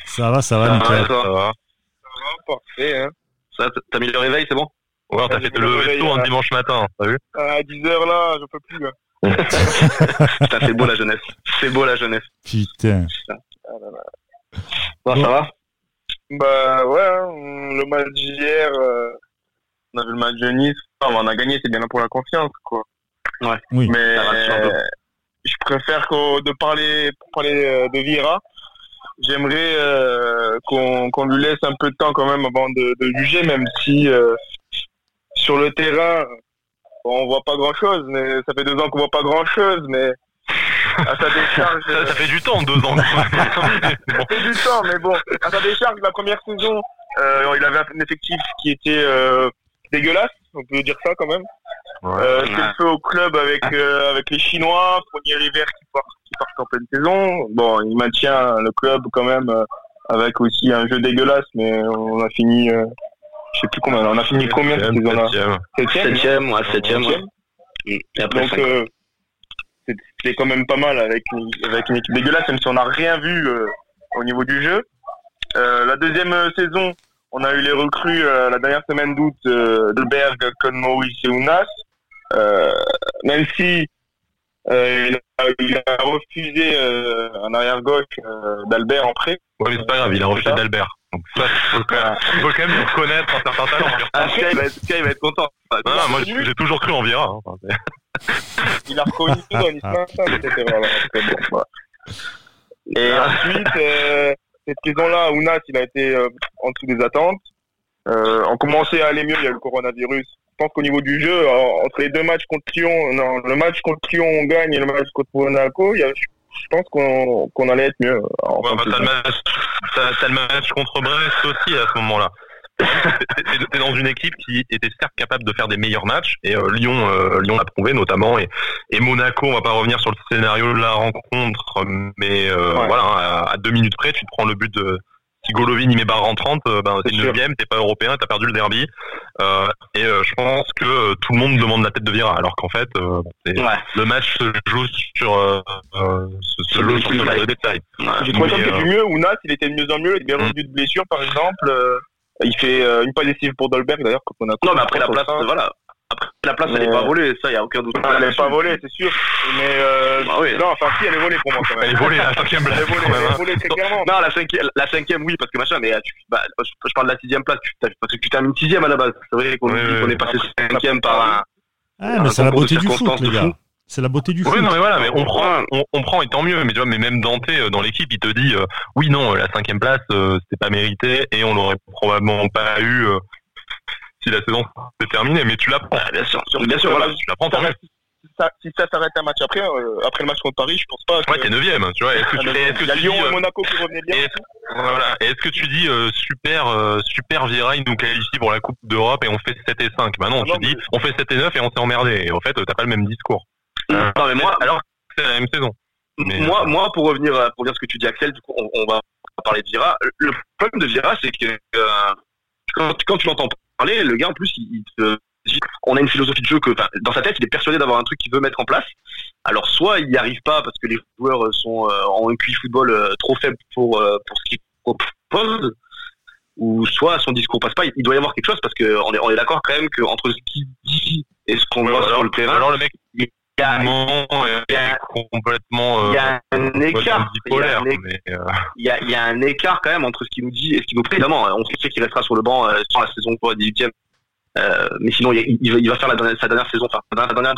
Ça va, ça va, nickel. Ça va, ça va, parfait. Hein. Ça, t'as mis le réveil, c'est bon? Ouais, t'as fait le lever tôt un dimanche matin, t'as vu À 10h là, j'en peux plus. Là. c'est beau la jeunesse. C'est beau la jeunesse. Putain. Bon, ça va Bah ouais, hein, le match d'hier, euh, on a vu le match de Nice. on a gagné, c'est bien là pour la confiance, quoi. Ouais. Oui. Mais euh, je préfère que de parler, pour parler euh, de Vira j'aimerais euh, qu'on lui laisse un peu de temps quand même avant de, de juger, même si euh, sur le terrain, on voit pas grand-chose. Mais ça fait deux ans qu'on voit pas grand-chose, mais à sa décharge... ça, ça, fait du temps, deux ans. ça fait du temps, mais bon, à sa décharge, la première saison, euh, il avait un effectif qui était euh, dégueulasse, on peut dire ça quand même. Ouais, euh, c'est le feu au club avec euh, avec les Chinois, Fournier River qui part qui part en pleine saison. Bon, il maintient le club quand même euh, avec aussi un jeu dégueulasse, mais on a fini, euh, je sais plus combien, on a fini combien cette saison-là Septième, septième, ouais, septième. Et après, Donc, euh, c'est quand même pas mal avec une, avec une équipe dégueulasse, même si on n'a rien vu euh, au niveau du jeu. Euh, la deuxième saison, on a eu les recrues euh, la dernière semaine d'août euh, de Berg, Conmoris et Ounas. même si il a, il, a, refusé un arrière-gauche d'Albert en prêt. Ouais, mais c'est pas grave, il a refusé d'Albert. Donc ça, faut quand, même, faut quand même reconnaître un certain talent. Ah, Sky, il va être, Sky va être content. Non, non, moi j'ai toujours cru en Vira. Hein. il a reconnu tout dans l'histoire, ça, c'était vraiment bon. Voilà. Et ensuite, euh, cette saison-là, Ounas, il a été euh, en dessous des attentes. Euh, on commençait à aller mieux, il y a eu le coronavirus. Je pense qu'au niveau du jeu, entre les deux matchs contre Lyon, non, le match contre Lyon, on gagne, et le match contre Monaco, il y a, je pense qu'on allait être mieux. Ouais, bah, t'as, le match, le contre Brest aussi à ce moment-là. T'es dans une équipe qui était certes capable de faire des meilleurs matchs et euh, Lyon, euh, Lyon l'a prouvé notamment et, et Monaco. On va pas revenir sur le scénario de la rencontre, mais euh, voilà, à, à, deux minutes près, tu te prends le but de si Golovin il met barre en 30, ben, c'est neuvième, t'es pas européen, t'as perdu le derby. Euh, et euh, je pense que euh, tout le monde demande la tête de Vira, alors qu'en fait, ouais. le match se joue sur, se, joue sur le détail. Ouais. J'ai trouvé qu'il était mieux, Ounas, il était de mieux en mieux, il était bien revenu de blessure par exemple. il fait une passe décisive pour Dolberg d'ailleurs. Non, mais après la place, voilà. Après, la place, elle n'est pas volée, ça, il n'y a aucun doute. Elle n'est pas volée, c'est sûr. Mais euh, bah oui. non, enfin, si, elle est volée pour moi quand même. Elle est volée, la cinquième place. Elle est volée, elle est volée très clairement. Non, la cinquième, la cinquième, oui, parce que machin, mais tu, bah, je parle de la sixième place, parce que tu termines sixième à la base. C'est vrai qu'on oui, oui, est passé cinquième par un. Ah, mais c'est la beauté du foot, les gars. C'est la beauté du foot. Oui, non, mais voilà, mais on prend, on, on, prend et tant mieux. Mais tu vois, mais même Dante dans l'équipe, il te dit, euh, oui, non, la cinquième place, euh, c'était pas mérité et on l'aurait probablement pas eu. Euh, si la saison est terminée, mais tu l'apprends. Bah, bien sûr, bien sûr, voilà, tu l'apprends. Si ça, si ça s'arrête un match après, euh, après le match contre Paris, je pense pas. Que... Ouais, t'es neuvième, tu vois. Est-ce que tu, est-ce que il y a tu Lyon dis, et Monaco qui revenaient bien. Est-ce, voilà. Est-ce que tu dis euh, super, euh, super Vieira, il nous qualifie pour la Coupe d'Europe et on fait 7 et 5 Bah non, ah, tu non, dis mais... on fait 7 et 9 et on s'est emmerdé. Et en fait, t'as pas le même discours. Non, mais moi, alors c'est la même saison. Mais, moi, moi, pour revenir, pour dire ce que tu dis, Axel, du coup, on, on va parler de Vieira. Le problème de Vieira, c'est que quand, quand tu l'entends parler, le gars en plus, il on a une philosophie de jeu que, dans sa tête, il est persuadé d'avoir un truc qu'il veut mettre en place. Alors, soit il n'y arrive pas parce que les joueurs sont euh, en un QI football euh, trop faible pour euh, pour ce qu'il propose, ou soit son discours passe pas. Il doit y avoir quelque chose parce que on est on est d'accord quand même que entre ce qu'il dit et ce qu'on voit sur le terrain. Alors le mec, il y a, il y a complètement. Il y a un écart. Il y a un, il, y a, écart quand même entre ce qu'il nous dit et ce qu'il nous présente. Évidemment, on sait qu'il restera sur le banc sur la saison pour 18e euh, mais sinon, il, il, va, faire la dernière, sa dernière saison, enfin, sa dernière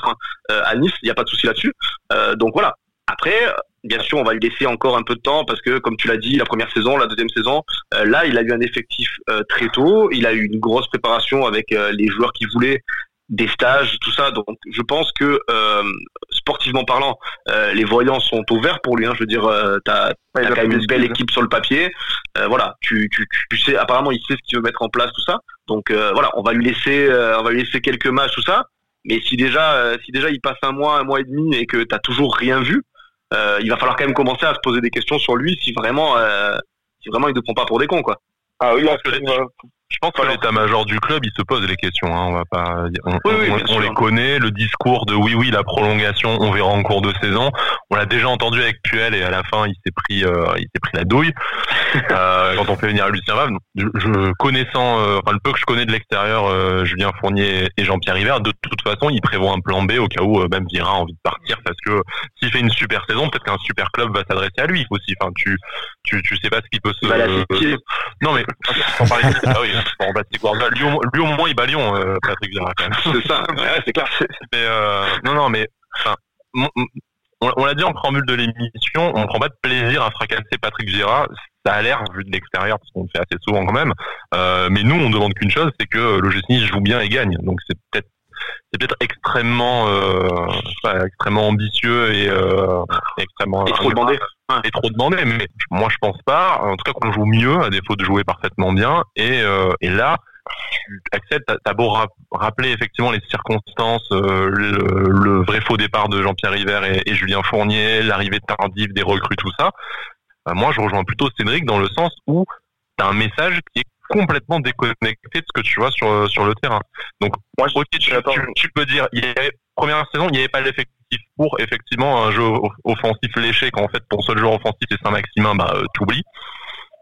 euh, à Nice. Il n'y a pas de souci là-dessus. Euh, donc voilà. Après, bien sûr, on va lui laisser encore un peu de temps parce que, comme tu l'as dit, la première saison, la deuxième saison, euh, là, il a eu un effectif euh, très tôt. Il a eu une grosse préparation avec les joueurs qu'il voulait des stages, tout ça. Donc, je pense que euh, sportivement parlant, euh, les voyants sont ouverts pour lui. Hein. Je veux dire, euh, t'as as quand même une belle équipe sur le papier. Euh, voilà, tu, tu, tu, sais, apparemment, il sait ce qu'il veut mettre en place, tout ça. Donc, euh, voilà, on va lui laisser, on va lui laisser quelques matchs, tout ça. Mais si déjà, si déjà il passe un mois, un mois et demi et que t'as toujours rien vu, il va falloir quand même commencer à se poser des questions sur lui si vraiment, si vraiment il ne prend pas pour des cons, quoi. Ah oui, je pense que l'état-major du club, il se pose les questions. Hein, on va pas, on, oui, oui, on, on les connaît. Le discours de oui, oui, la prolongation, on verra en cours de saison. On l'a déjà entendu avec Puel et à la fin, il s'est pris, euh, il s'est pris la douille euh, quand on fait venir Lucien Favre. Je, je connaissant, euh, enfin le peu que je connais de l'extérieur, Julien Fournier et Jean-Pierre River, de toute façon, il prévoit un plan B au cas où même Vira a envie de partir parce que s'il fait une super saison, peut-être qu'un super club va s'adresser à lui aussi. Enfin, tu, tu, tu sais pas ce qu'il peut se. Bah, là, non mais sans parler. ah oui, Bon, bah, Lyon, lui au moins il bat Lyon, euh, Patrick Vieira quand même. C'est ça, ouais, c'est clair. Mais euh, non, non, mais enfin, on, on l'a dit en préambule de l'émission, on prend pas de plaisir à fracasser Patrick Vieira. Ça a l'air vu de l'extérieur parce qu'on le fait assez souvent quand même. Euh, mais nous, on demande qu'une chose, c'est que le Nice joue bien et gagne. Donc c'est peut-être c'est peut-être extrêmement euh, extrêmement ambitieux et, euh, extrêmement et trop demandé et trop demandé mais moi je pense pas en tout cas qu'on joue mieux à défaut de jouer parfaitement bien et, euh, et là Axel, t'as as beau rappeler effectivement les circonstances, euh, le, le, vrai faux départ de Jean-Pierre River et, et, Julien Fournier, l'arrivée tardive des recrues, tout ça. bah, moi je rejoins plutôt Cédric dans le sens où tu as un message qui est complètement déconnecté de ce que tu vois sur sur le terrain. Donc moi ok tu, tu, peux dire il y avait, première saison il n'y avait pas l'effectif pour effectivement un jeu offensif léché quand en fait ton seul joueur offensif c'est Saint-Maximin bah euh, t'oublies.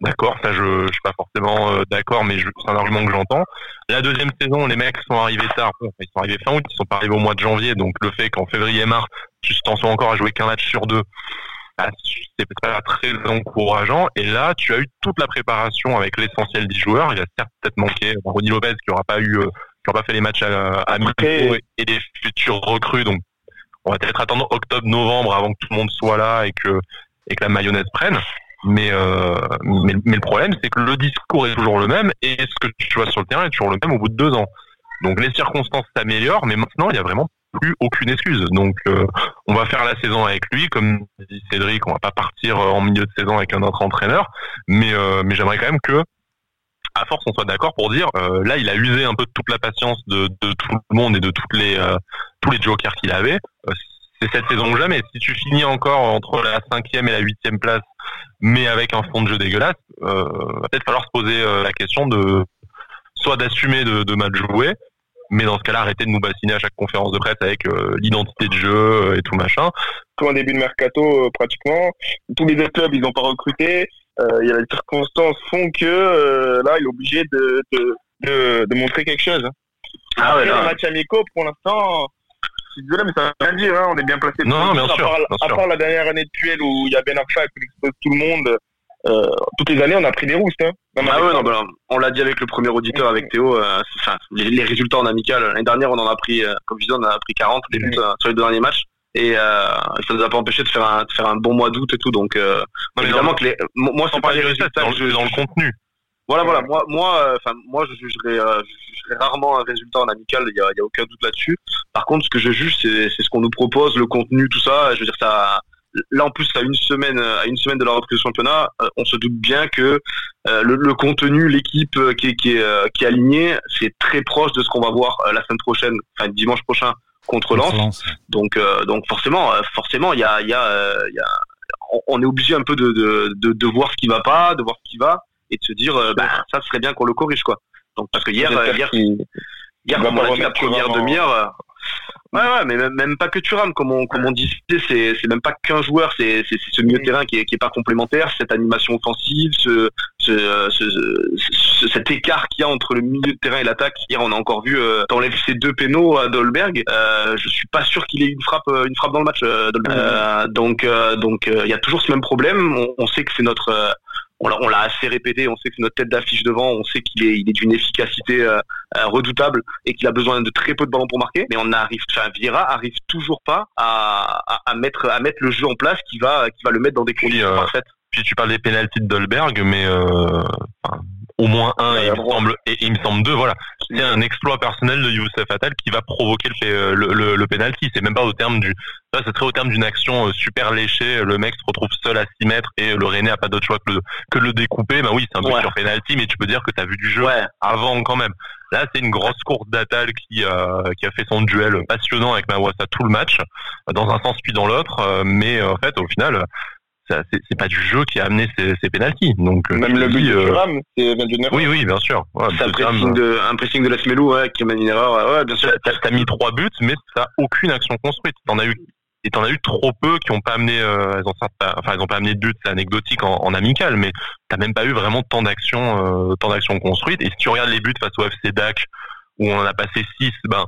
D'accord, ça je, je suis pas forcément euh, d'accord, mais c'est un argument que j'entends. La deuxième saison, les mecs sont arrivés tard. ils sont arrivés fin août, ils sont pas arrivés au mois de janvier, donc le fait qu'en février et mars, tu t'en sois encore à jouer qu'un match sur deux, bah, c'est pas très encourageant. Et là, tu as eu toute la préparation avec l'essentiel des joueurs. Il a certes peut-être manqué Ronnie Lopez qui aura pas eu, euh, qui aura pas fait les matchs à, à et, et des futurs recrues. Donc, on va peut-être attendre octobre-novembre avant que tout le monde soit là et que et que la mayonnaise prenne. Mais, euh, mais, le problème, c'est que le discours est toujours le même et ce que tu vois sur le terrain est toujours le même au bout de deux ans. Donc les circonstances s'améliorent, mais maintenant, il y a vraiment plus aucune excuse. Donc euh, on va faire la saison avec lui, comme dit Cédric, on va pas partir euh, en milieu de saison avec un autre entraîneur, mais, euh, mais j'aimerais quand même que à force on soit d'accord pour dire là il a usé un peu toute la patience de, de tout le monde et de toutes les tous les jokers qu'il avait c'est cette saison ou jamais. Si tu finis encore entre la cinquième et la huitième place, mais avec un fond de jeu dégueulasse, euh, va peut-être falloir se poser euh, la question de soit d'assumer de, de, mal jouer, mais dans ce cas-là, arrêter de nous bassiner à chaque conférence de presse avec euh, l'identité de jeu euh, et tout machin. Tout un début de mercato pratiquement, tous les autres clubs ils n'ont pas recruté. Il y a les circonstances font que là il est obligé de, de, de, de montrer quelque chose. Ah ouais, là. match amicaux pour l'instant suis désolé, mais ça veut rien dire. Hein. On est bien placé. Non, bien, sûr, à part, la dernière année de Puel où il y a Ben Arfa qui expose tout le monde. Euh, toutes les années, on a pris des roustes. Hein, ah ouais, non, bah, on l'a dit avec le premier auditeur, avec Théo. Euh, les, résultats en amical. L'année dernière, on en a pris, euh, comme je disais, on a pris 40 les buts sur les deux derniers matchs. Et ça nous a pas empêché de faire un, de faire un bon mois d'août et tout. Donc, évidemment que les, moi, c'est pas les résultats, dans, le, dans le contenu. Voilà, voilà. Moi, moi, euh, enfin, moi, je jugerai, euh, je rarement un résultat en amical. Il y a, y a, aucun doute là-dessus. Par contre, ce que je juge, c'est, c'est ce qu'on nous propose, le contenu, tout ça. Je veux dire, ça. Là, en plus, à une semaine, à une semaine de la reprise du championnat, euh, on se doute bien que le, le, contenu, l'équipe qui est, qui est, qui est alignée, c'est très proche de ce qu'on va voir la semaine prochaine, enfin dimanche prochain contre Lens. Donc, donc forcément, forcément, il y a, il y a, y a on est obligé un peu de, de, de, de, voir ce qui va pas, de voir ce qui va et de se dire euh, bah, ça serait bien qu'on le corrige quoi. Donc parce que hier hier hier comme on a dit la première demi-heure euh, Ouais, ouais, mais même, pas que Thuram, comme on, comme on disait, c'est, c'est même pas qu'un joueur, c'est, c'est, ce milieu de terrain qui est, qui est pas complémentaire, cette animation offensive, ce, ce, ce, cet écart qu'il y a entre le milieu de terrain et l'attaque. Hier, on a encore vu, euh, t'enlèves ces deux pénaux à Dolberg, euh, je suis pas sûr qu'il ait une frappe, une frappe dans le match, euh, donc, donc, il y a toujours ce même problème. On, on sait que c'est notre, on l'a assez répété, on sait que c'est notre tête d'affiche devant, on sait qu'il est, il est d'une efficacité euh, euh, redoutable et qu'il a besoin de très peu de ballons pour marquer, mais on arrive, enfin Vieira arrive toujours pas à, à, mettre à mettre le jeu en place qui va qui va le mettre dans des conditions euh, parfaites. Puis tu parles des pénalties de Dolberg, mais au moins un et il, me semble, et, il me semble deux. Voilà, c'est un exploit personnel de Youssef Attal qui va provoquer le, le, le, le penalty. C'est même pas au terme du, ça c'est très au terme d'une action euh, super léchée. Le mec se retrouve seul à 6 mètres et le René a pas d'autre choix que, le, que le découper. Bah oui, c'est un truc sur penalty, mais tu peux dire que tu as vu du jeu avant quand même. Là, c'est une grosse course d'Attal qui, euh, qui a fait son duel passionnant avec Mawassa tout le match, dans un sens puis dans l'autre. Euh, mais en fait, au final, c'est pas du jeu qui a amené ces, ces pénalties. Donc euh, même le but de Thuram, c'est Oui, oui, bien sûr. c'est un pressing de un pressing de Lasmelou, ouais, qui mène une erreur. Ouais, bien sûr. T'as as mis trois buts, mais t'as aucune action construite. T'en as eu et t'en as eu trop peu qui ont pas amené, euh, elles ont, enfin, elles ont pas amené de but, c'est anecdotique en, en, amical, mais t'as même pas eu vraiment tant d'actions, euh, tant d'actions construites. Et si tu regardes les buts face au FC DAC, où on en a passé six, ben,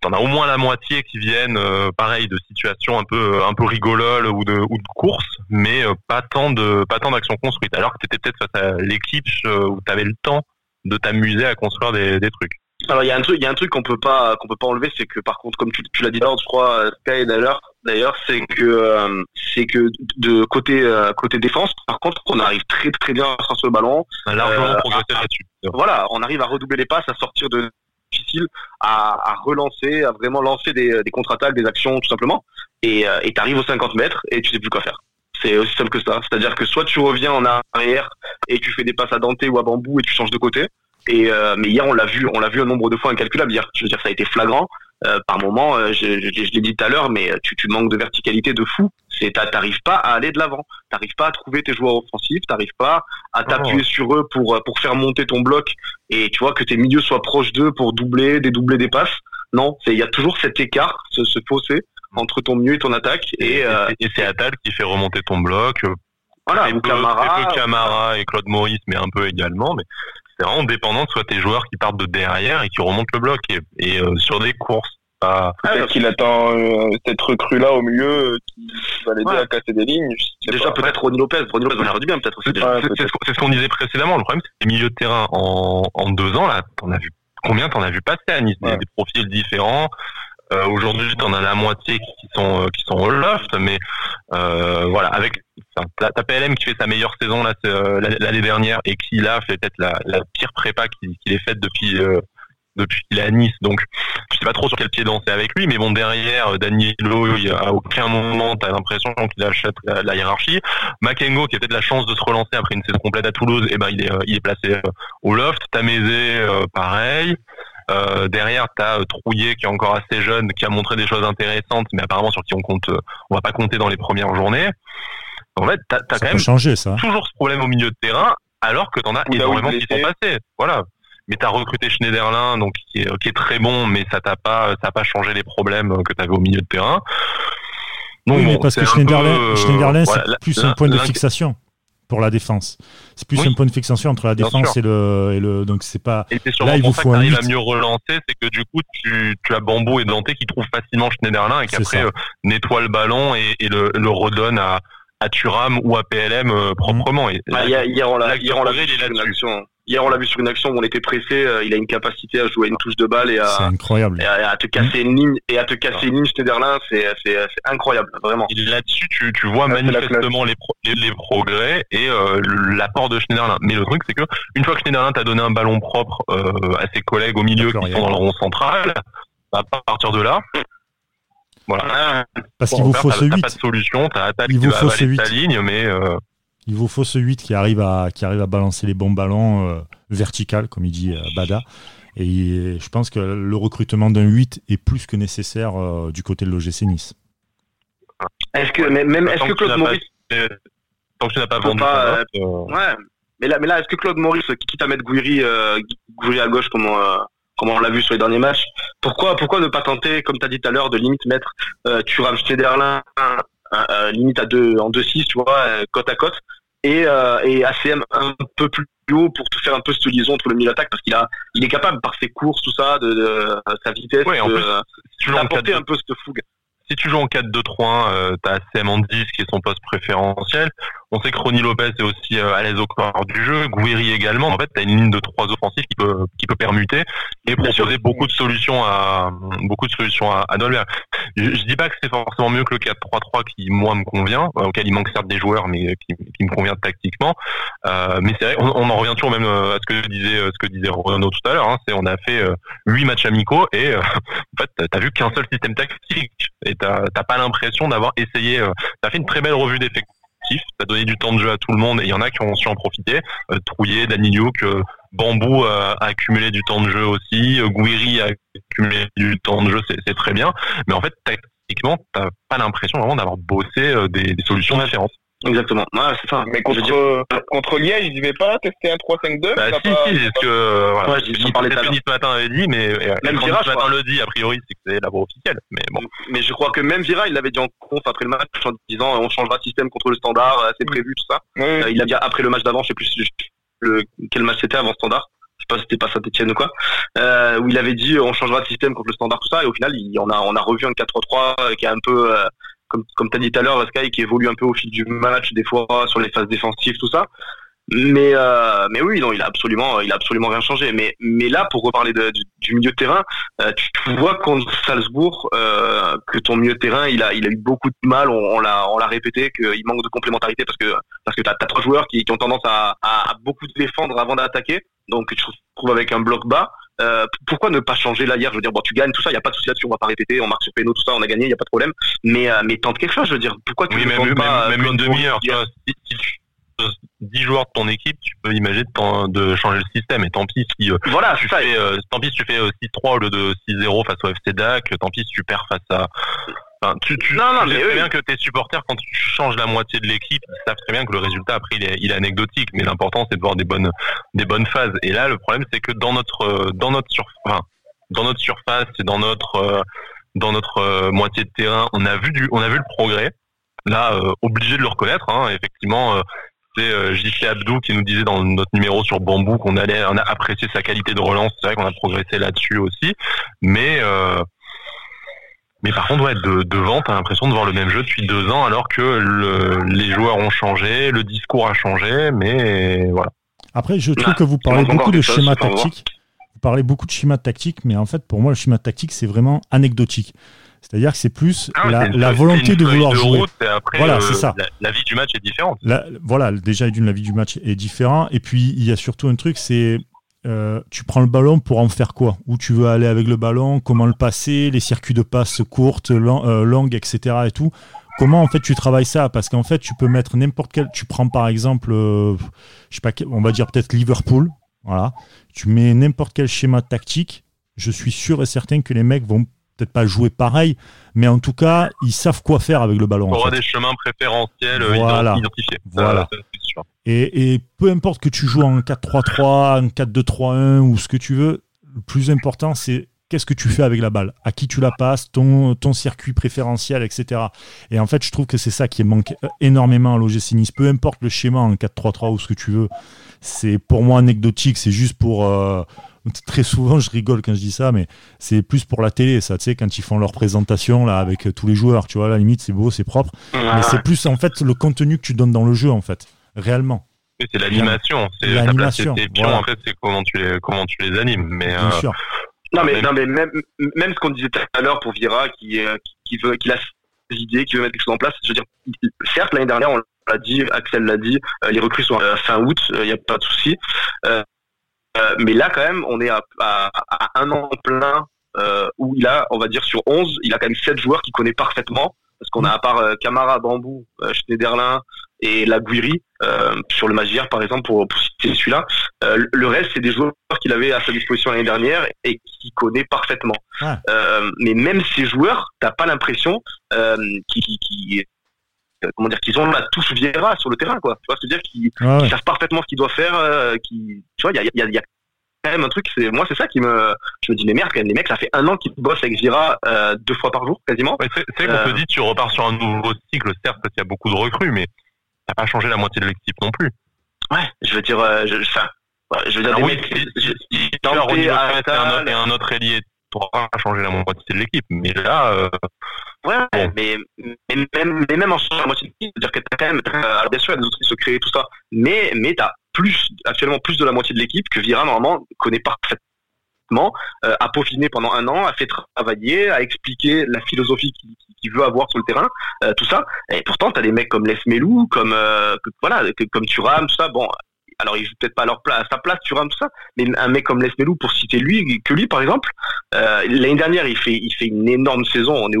t'en as au moins la moitié qui viennent, euh, pareil, de situations un peu un peu rigololes ou de ou de courses, mais euh, pas tant de pas tant d'actions construites. Alors que t'étais peut-être face à l'équipe euh, où t'avais le temps de t'amuser à construire des, des trucs. Alors il y a un truc, il y a un truc qu'on peut pas qu'on peut pas enlever, c'est que par contre, comme tu, tu l'as dit là, je crois, Sky d'ailleurs, d'ailleurs, c'est que c'est que de côté côté défense, par contre, on arrive très très bien à sortir le ballon. Là-dessus. Voilà, on arrive à redoubler les passes, à sortir de difficile à, relancer, à vraiment lancer des, contre-attaques, des actions tout simplement. Et euh, tu arrives aux 50 mètres et tu sais plus quoi faire. C'est aussi simple que ça. C'est-à-dire que soit tu reviens en arrière et tu fais des passes à Dante ou à Bambou et tu changes de côté. Et euh, mais hier on l'a vu, on l'a vu un nombre de fois incalculable. Hier, je veux dire, ça a été flagrant. Euh, par moment, euh, je, je, je l'ai dit tout à l'heure, mais tu, tu manques de verticalité de fou. C'est t'arrives pas à aller de l'avant, t'arrives pas à trouver tes joueurs offensifs, t'arrives pas à t'appuyer sur eux pour pour faire monter ton bloc et tu vois que tes milieux soient proches d'eux pour doubler, dédoubler des passes. Non, il y a toujours cet écart, ce, ce fossé entre ton milieu et ton attaque et, euh, et c'est Atal qui fait remonter ton bloc. Voilà, ou Camara, Camara et Claude Maurice, mais un peu également. Mais c'est vraiment dépendant de soit tes joueurs qui partent de derrière et qui remontent le bloc et, euh, sur des courses. Ah, peut-être qu'il attend euh, cette recrue là au milieu euh, qui va l'aider à casser des lignes. Déjà peut-être Ronnie Lopez, Ronnie Lopez va faire du bien peut-être aussi. c'est ce qu'on disait précédemment. Le problème c'est que les milieux de terrain en, en deux ans là, t'en as vu combien t'en as vu passer à Nice des, profils différents. Euh, Aujourd'hui, t'en as la moitié qui sont euh, qui sont au loft, mais euh, voilà, avec ta, PLM qui fait sa meilleure saison là euh, l'année dernière et qui là fait peut-être la, pire prépa qu'il ait faite depuis depuis qu'il est à Nice. Donc, je sais pas trop sur quel pied danser avec lui, mais bon, derrière, Danilo, à aucun moment, t'as l'impression qu'il achète la, hiérarchie. Makengo, qui a peut-être la chance de se relancer après une saison complète à Toulouse, et eh ben, il est, il est placé au loft. Tamézé, pareil. Euh, derrière, tu as euh, Trouillet qui est encore assez jeune, qui a montré des choses intéressantes, mais apparemment sur qui on compte, euh, on va pas compter dans les premières journées. En fait, t'as as quand même changer, ça. toujours ce problème au milieu de terrain, alors que t'en as énormément qui sont passés. Voilà. Mais t'as recruté Schneiderlin, donc qui est, qui est très bon, mais ça t'a pas, ça a pas changé les problèmes que t'avais au milieu de terrain. Donc, oui, mais parce que Schneiderlin, Schneiderlin c'est plus un point de fixation pour la défense. C'est plus un point de fixation entre la défense et le, et le, donc c'est pas. Et c'est là il vous faut un à mieux relancer, c'est que du coup tu, tu as Bambou et Dante qui trouvent facilement Schneiderlin et qui après euh, nettoie le ballon et, et le, le redonne à à Turam ou à PLM euh, proprement. Et, ah, hier, hier, on l'a, hier, on l'a vu sur une action. Hier, on l'a vu sur une action où on était pressé. Euh, il a une capacité à jouer une touche de balle et à, incroyable. Et à, te casser une ligne et à te casser une ligne Schneiderlin, c'est, c'est, c'est incroyable, vraiment. Et là-dessus, tu, tu vois manifestement les, les, progrès et euh, l'apport de Schneiderlin. Mais le truc, c'est que une fois que Schneiderlin t'a donné un ballon propre à ses collègues au milieu qui sont dans le rond central, bah, à partir de là, voilà. Parce qu'il vous faut ce 8. pas de solution, t'as Il vous faut ce 8. ta ligne, mais. Euh... Il vous faut ce 8 qui arrive à, qui arrive à balancer les bons ballons euh, vertical, comme il dit euh, Bada. Et je pense que le recrutement d'un 8 est plus que nécessaire euh, du côté de l'OGC Nice. Est-ce que, même, est-ce que Claude Maurice. tant que tu n'as pas vendu. Pas, euh, ouais. Mais là, mais là est-ce que Claude Maurice, quitte à mettre Guiri, Guiri à gauche, comme comme on l'a vu sur les derniers matchs. Pourquoi, pourquoi ne pas tenter, comme tu as dit tout à l'heure, de limite mettre euh, Thuram Schneiderlin euh, limite à deux, en 2-6, tu vois, euh, côte à côte, et, euh, et ACM un peu plus haut pour te faire un peu cette liaison entre le milieu d'attaque parce qu'il a, il est capable par ses courses, tout ça, de, de sa vitesse, ouais, en de, plus, tu d'apporter un peu cette fougue si tu joues en 4-2-3, euh, t'as CM en 10 qui est son poste préférentiel. On sait que Ronnie Lopez est aussi euh, à l'aise au corps du jeu, Gouiri également. En fait, t'as une ligne de trois offensifs qui peut qui peut permuter et proposer beaucoup de solutions à beaucoup de solutions à, à Dolberg. Je, je, dis pas que c'est forcément mieux que le 4-3-3 qui moi me convient, euh, auquel il manque certes des joueurs, mais qui, qui me convient tactiquement. Euh, mais c'est vrai, on, on, en revient toujours même euh, à ce que disait ce que disait Renaud tout à l'heure. Hein, c'est on a fait huit matchs amicaux et en fait t'as vu qu'un seul système tactique et t'as pas l'impression d'avoir essayé. Euh, t'as fait une très belle revue d'effectifs, t'as donné du temps de jeu à tout le monde et il y en a qui ont su en profiter. Euh, Trouillet, Daniliouk, euh, Bambou a, accumulé du temps de jeu aussi, euh, Gouiri a accumulé du temps de jeu, c'est très bien. Mais en fait, tactiquement, t'as pas l'impression vraiment d'avoir bossé des, des solutions différentes. Exactement. Ouais, c'est ça. Mais contre, contre Liège, ils n'avaient pas testé un 3-5-2 Bah, si, pas... si, c'est ce que, voilà. Ouais, j'en parlais ce matin avait dit, mais, même Vira, ce matin le dit, a priori, c'est que c'est la voie officielle. Mais bon. Mais je crois que même Vira, il l'avait dit en conf après le match, en disant, on changera de système contre le standard, c'est prévu, tout ça. Oui. Euh, il a dit après le match d'avant, je sais plus le, quel match c'était avant standard. Je sais pas si c'était pas Saint-Etienne ou quoi, euh, où il avait dit, on changera de système contre le standard, tout ça, et au final, il, on a, on a revu un 4-3-3 qui est un peu, euh, comme, tu as dit tout à l'heure, Sky, qui évolue un peu au fil du match, des fois sur les phases défensives, tout ça. Mais euh, mais oui, non, il a absolument, il a absolument rien changé. Mais mais là, pour reparler du, milieu de terrain, euh, tu, vois contre Salzbourg euh, que ton milieu de terrain, il a il a eu beaucoup de mal. On, l'a on l'a répété qu'il manque de complémentarité parce que parce que t'as as trois joueurs qui, ont tendance à, à, à beaucoup défendre avant d'attaquer. Donc tu te retrouves avec un bloc bas. Euh, pourquoi ne pas changer là hier Je veux dire, bon, tu gagnes tout ça, il y a pas de souci là-dessus, on va pas répéter, on marque sur péno, tout ça, on a gagné, il y a pas de problème. Mais euh, mais tente quelque chose, je veux dire, pourquoi tu oui, ne même, pas même, même une demi-heure, si, si tu 10 joueurs de ton équipe, tu peux imaginer de, de changer le système. Et tant pis si euh, voilà, tu fais, euh, tant pis si tu fais 6-3 au lieu de 6-0 face au FC DAC, tant pis si tu perds face à tu, tu, Non, non, tu sais très bien que tes supporters, quand tu changes la moitié de l'équipe, ils savent très bien que le résultat après il est, il est anecdotique. Mais l'important c'est de voir des bonnes, des bonnes phases. Et là, le problème c'est que dans notre, euh, dans notre surface, enfin, dans notre surface et dans notre, euh, dans notre euh, moitié de terrain, on a vu du, on a vu le progrès. Là, euh, obligé de le reconnaître. Hein, effectivement, c'est JC Abdou qui nous disait dans notre numéro sur Bambou qu'on allait, on a apprécié sa qualité de relance. C'est vrai qu'on a progressé là-dessus aussi, mais mais par contre, ouais, de, devant, t'as l'impression de voir le même jeu depuis deux ans, alors que le, les joueurs ont changé, le discours a changé, mais voilà. Après, je trouve Bah, que vous parlez beaucoup de schéma tactique. Vous parlez beaucoup de schéma tactique, mais en fait, pour moi, le schéma tactique, c'est vraiment anecdotique. C'est-à-dire que c'est plus Ah, la, une volonté de vouloir de jouer. route, et après, Voilà, euh, c'est ça. La, la vie du match est différente. La- voilà, déjà, d'une, la vie du match est différent. Et puis, il y a surtout un truc, c'est euh, tu prends le ballon pour en faire quoi? Où tu veux aller avec le ballon? Comment le passer? Les circuits de passe courtes, long- euh, longues, etc. Et tout. Comment en fait tu travailles ça? Parce qu'en fait, tu peux mettre n'importe quel. Tu prends par exemple, euh, je sais pas, on va dire peut-être Liverpool. Voilà. Tu mets n'importe quel schéma tactique. Je suis sûr et certain que les mecs vont peut-être pas jouer pareil, mais en tout cas, ils savent quoi faire avec le ballon. Il y en aura fait. des chemins préférentiels Voilà. ident- identifiés. Voilà. ça, sûr. Et, et peu importe que tu joues en 4-3-3, en 4-2-3-1 ou ce que tu veux, le plus important c'est qu'est-ce que tu fais avec la balle, à qui tu la passes, ton, ton circuit préférentiel, etc. Et en fait, je trouve que c'est ça qui manque énormément à l'OGC Nice. Peu importe le schéma en 4-3-3 ou ce que tu veux, c'est pour moi anecdotique, c'est juste pour... euh, Très souvent, je rigole quand je dis ça, mais c'est plus pour la télé, ça, tu sais, quand ils font leur présentation là avec tous les joueurs, tu vois, à la limite, c'est beau, c'est propre. Mais c'est plus en fait le contenu que tu donnes dans le jeu, en fait, réellement. C'est l'animation. C'est ta place, tes pions. voilà. En fait, c'est comment tu les, comment tu les animes. Mais Bien euh, sûr. Non mais, Même- non, mais même, même ce qu'on disait tout à l'heure pour Vira, qui, euh, qui, veut, qui a ses idées, qui veut mettre quelque chose en place. Je veux dire, certes l'année dernière on l'a dit, Axel l'a dit, euh, les recrues sont à fin août, il n'y a pas de souci. Euh, euh, mais là quand même, on est à, à, à un an plein euh, où il a, on va dire sur 11, il a quand même 7 joueurs qu'il connaît parfaitement. Parce qu'on a à part euh, Camara, Bambou, euh, Schneiderlin et Laguiri euh, sur le match d'hier par exemple pour, pour citer celui-là. Euh, le reste c'est des joueurs qu'il avait à sa disposition l'année dernière et qu'il connaît parfaitement. Ah. Euh, mais même ces joueurs, t'as pas l'impression euh, qu'ils qui, qui- euh, comment dire qu'ils ont la touche Vieira sur le terrain quoi. Tu vois, c'est-à-dire qu'ils Ouais, ils ouais. savent parfaitement ce qu'ils doivent faire. euh, qui, tu vois, il y a, il y, a, il y a quand même un truc. C'est moi, c'est ça qui me, je me dis mais merde, quand même, les mecs, ça fait un an qu'ils bossent avec Vira euh, deux fois par jour quasiment. ouais, c'est c'est qu'on Euh, te dit, tu repars sur un nouveau cycle, certes, parce qu'il y a beaucoup de recrues, mais t'as pas changé la moitié de l'équipe non plus. Ouais, je veux dire, euh, je, enfin, je veux dire Alors des oui, mecs. si, tu as Lopez et un, autre, Attal, et un autre ailier, tu auras changé la moitié de l'équipe. Mais là, euh, Ouais, Bon. mais, mais même, mais même en changeant la moitié de l'équipe, c'est-à-dire que t'as quand même, alors bien sûr, il y a des autres qui se créent tout ça, mais, mais t'as plus, actuellement plus de la moitié de l'équipe que Vira, normalement, connaît parfaitement, euh, a peaufiné pendant un an, a fait travailler, a expliqué la philosophie qu'il veut avoir sur le terrain, euh, tout ça. Et pourtant, t'as des mecs comme Les Melou, comme, euh, que- voilà, comme Thuram, tout ça, bon, alors ils jouent peut-être pas à leur place, à sa place, Thuram, tout ça, mais un mec comme Les Melou, pour citer lui, que lui, par exemple, euh, l'année dernière, il fait, une énorme saison, on est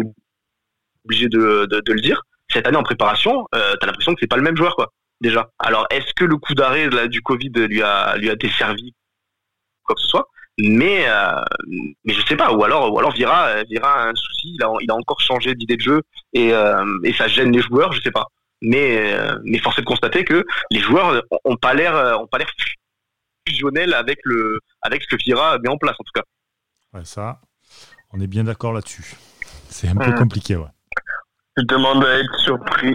obligé de, le dire. Cette année en préparation, euh, t'as l'impression que c'est pas le même joueur, quoi. Déjà. Alors, est-ce que le coup d'arrêt du Covid lui a lui a desservi quoi que ce soit? Mais euh, mais je sais pas. Ou alors ou alors Vira euh, Vira a un souci. Il a il a encore changé d'idée de jeu et euh, et ça gêne les joueurs. Je sais pas. Mais euh, mais force est de constater que les joueurs ont- pas l'air euh, ont pas l'air fusionnels avec le avec ce que Vira met en place en tout cas. Ouais, ça, on est bien d'accord là-dessus. C'est un peu Mhm. compliqué, ouais. Je demande à être surpris.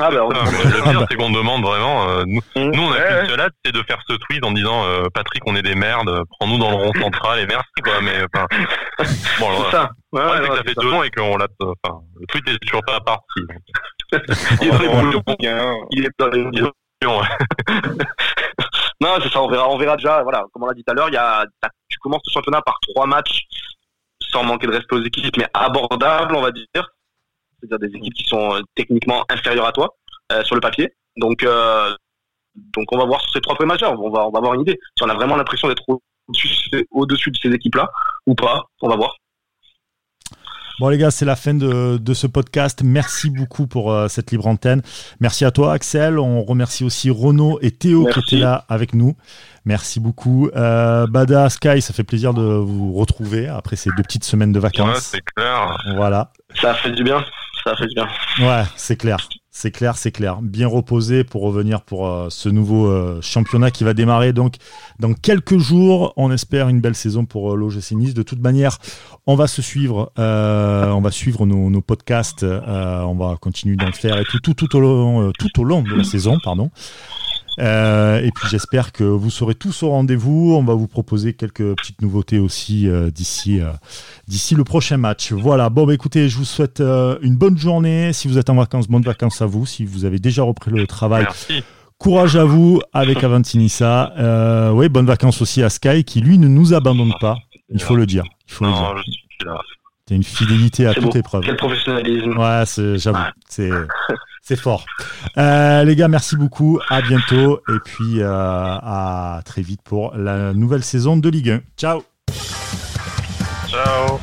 Ah bah, on- Ah, le Ah pire, bah. c'est qu'on demande vraiment. euh, nous, Mmh. nous, on a qu'une seule hâte, c'est de faire ce tweet en disant euh, Patrick, on est des merdes, prends-nous dans le rond central et merci, quoi. Mais enfin, bon, alors, ça. Ouais, ouais, que ça fait ça. deux ans et qu'on l'a. Enfin, le tweet est toujours pas parti. donc. Il est On voir bien. Il est dans les. Non, c'est ça, on verra, on verra déjà. Voilà, comme on l'a dit tout à l'heure, il y a, tu commences le championnat par trois matchs sans manquer de respect aux équipes, mais abordables, on va dire. C'est-à-dire des équipes qui sont euh, techniquement inférieures à toi euh, sur le papier. Donc, euh, donc on va voir sur ces trois premiers matchs. On va, on va avoir une idée. Si on a vraiment l'impression d'être au-dessus, de ces équipes-là ou pas, on va voir. Bon les gars, c'est la fin de, de ce podcast. Merci beaucoup pour euh, cette libre antenne. Merci à toi Axel. On remercie aussi Renaud et Théo Merci. qui étaient là avec nous. Merci beaucoup. Euh, Bada, Sky, ça fait plaisir de vous retrouver après ces deux petites semaines de Ouais, vacances. c'est clair. voilà. Ça fait du bien. Ça fait du bien. Ouais, c'est clair. C'est clair, c'est clair. Bien reposé pour revenir pour euh, ce nouveau euh, championnat qui va démarrer donc dans quelques jours. On espère une belle saison pour euh, l'OGC Nice. De toute manière, on va se suivre, on va suivre nos, podcasts, on va continuer d'en faire et tout, tout, tout, au long, tout au long de la saison, pardon. Euh, et puis j'espère que vous serez tous au rendez-vous. On va vous proposer quelques petites nouveautés aussi euh, d'ici euh, d'ici le prochain match. Voilà. Bon, bah, écoutez, je vous souhaite une bonne journée. Si vous êtes en vacances, bonnes vacances à vous. Si vous avez déjà repris le travail. Courage à vous avec Avantinissa. Euh, oui, bonnes vacances aussi à Sky qui lui ne nous abandonne pas. Il faut le dire. Il faut le dire. C'est une fidélité à toute épreuve. Quel professionnalisme. Ouais, j'avoue. C'est. C'est fort. Euh, les gars, merci beaucoup. À bientôt. Et puis euh, à très vite pour la nouvelle saison de Ligue 1. Ciao. Ciao.